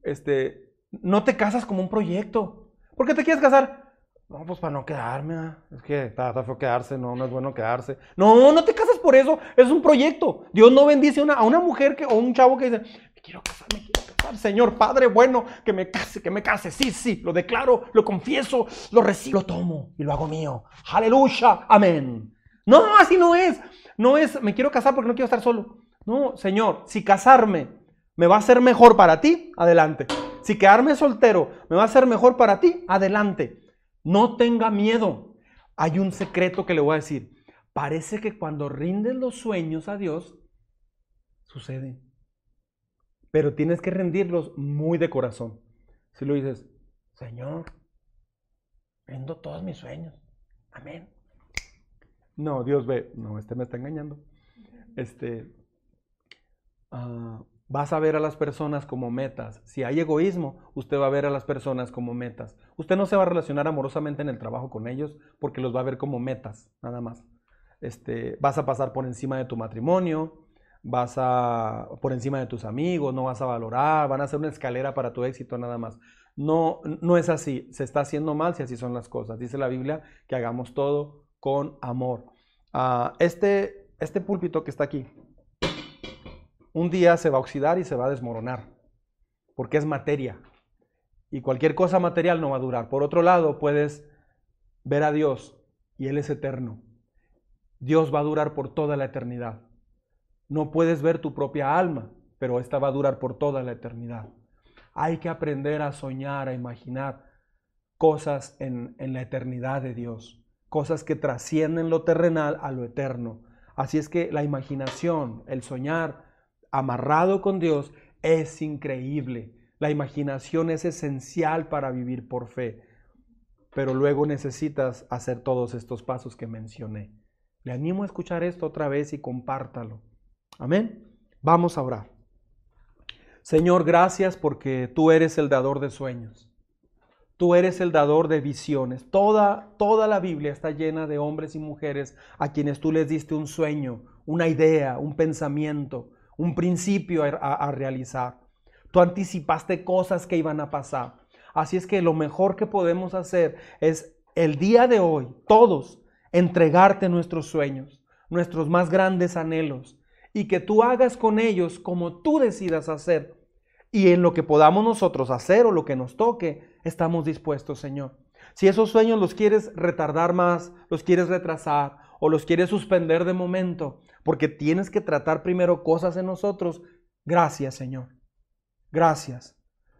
Este, no te casas como un proyecto. ¿Por qué te quieres casar? No, pues para no quedarme. Ah. Es que está, feo quedarse, no, no es bueno quedarse. No, no te casas por eso, es un proyecto. Dios no bendice a una mujer que, o un chavo que dice, me quiero casar, me quiero casar, Señor Padre bueno, que me case, que me case. Sí, sí, lo declaro, lo confieso, lo recibo, lo tomo y lo hago mío. Aleluya, amén. No, así no es. No es, me quiero casar porque no quiero estar solo. No, Señor, si casarme me va a ser mejor para ti, adelante. Si quedarme soltero me va a ser mejor para ti, adelante. No tenga miedo. Hay un secreto que le voy a decir. Parece que cuando rindes los sueños a Dios, sucede. Pero tienes que rendirlos muy de corazón. Si lo dices, Señor, rindo todos mis sueños. Amén. No, Dios ve, no, este me está engañando. Este, uh, vas a ver a las personas como metas. Si hay egoísmo, usted va a ver a las personas como metas. Usted no se va a relacionar amorosamente en el trabajo con ellos porque los va a ver como metas, nada más. Este, vas a pasar por encima de tu matrimonio, vas a por encima de tus amigos, no vas a valorar, van a ser una escalera para tu éxito nada más. No, no es así, se está haciendo mal si así son las cosas. Dice la Biblia que hagamos todo con amor. Ah, este, este púlpito que está aquí, un día se va a oxidar y se va a desmoronar, porque es materia. Y cualquier cosa material no va a durar. Por otro lado, puedes ver a Dios y Él es eterno. Dios va a durar por toda la eternidad. No puedes ver tu propia alma, pero esta va a durar por toda la eternidad. Hay que aprender a soñar, a imaginar cosas en, en la eternidad de Dios, cosas que trascienden lo terrenal a lo eterno. Así es que la imaginación, el soñar, amarrado con Dios es increíble. La imaginación es esencial para vivir por fe, pero luego necesitas hacer todos estos pasos que mencioné. Le animo a escuchar esto otra vez y compártalo. Amén. Vamos a orar. Señor, gracias porque tú eres el dador de sueños. Tú eres el dador de visiones. Toda, toda la Biblia está llena de hombres y mujeres a quienes tú les diste un sueño, una idea, un pensamiento, un principio a, realizar. Tú anticipaste cosas que iban a pasar. Así es que lo mejor que podemos hacer es el día de hoy, todos, entregarte nuestros sueños, nuestros más grandes anhelos, y que tú hagas con ellos como tú decidas hacer. Y en lo que podamos nosotros hacer o lo que nos toque, estamos dispuestos, Señor. Si esos sueños los quieres retardar más, los quieres retrasar o los quieres suspender de momento, porque tienes que tratar primero cosas en nosotros. Gracias, Señor. Gracias.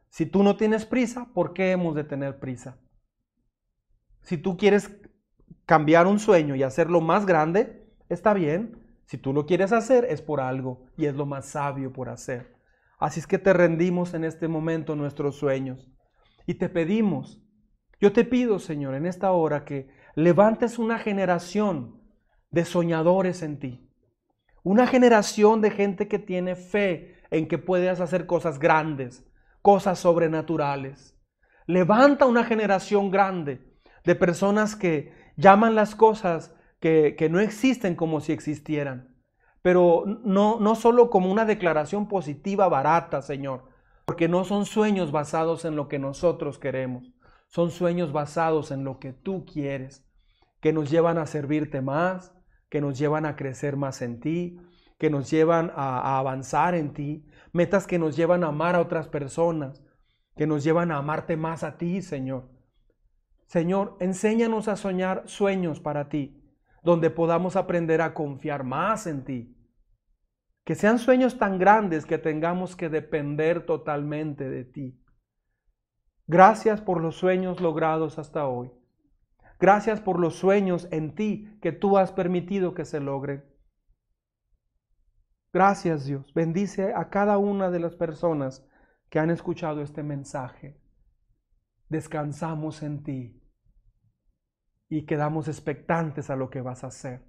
Si tú no tienes prisa, ¿por qué hemos de tener prisa? Si tú quieres cambiar un sueño y hacerlo más grande, está bien. Si tú lo quieres hacer, es por algo y es lo más sabio por hacer. Así es que te rendimos en este momento nuestros sueños y te pedimos, yo te pido, Señor, en esta hora que levantes una generación de soñadores en ti. Una generación de gente que tiene fe en que puedas hacer cosas grandes, cosas sobrenaturales. Levanta una generación grande de personas que llaman las cosas que, no existen como si existieran. Pero no, no solo como una declaración positiva barata, Señor, porque no son sueños basados en lo que nosotros queremos, son sueños basados en lo que tú quieres, que nos llevan a servirte más, que nos llevan a crecer más en ti, que nos llevan a, avanzar en ti, metas que nos llevan a amar a otras personas, que nos llevan a amarte más a ti, Señor. Señor, enséñanos a soñar sueños para ti, donde podamos aprender a confiar más en ti. Que sean sueños tan grandes que tengamos que depender totalmente de ti. Gracias por los sueños logrados hasta hoy. Gracias por los sueños en ti que tú has permitido que se logren. Gracias Dios. Bendice a cada una de las personas que han escuchado este mensaje. Descansamos en ti y quedamos expectantes a lo que vas a hacer.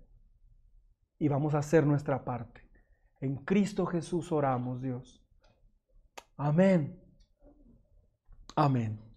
Y vamos a hacer nuestra parte. En Cristo Jesús oramos, Dios. Amén. Amén.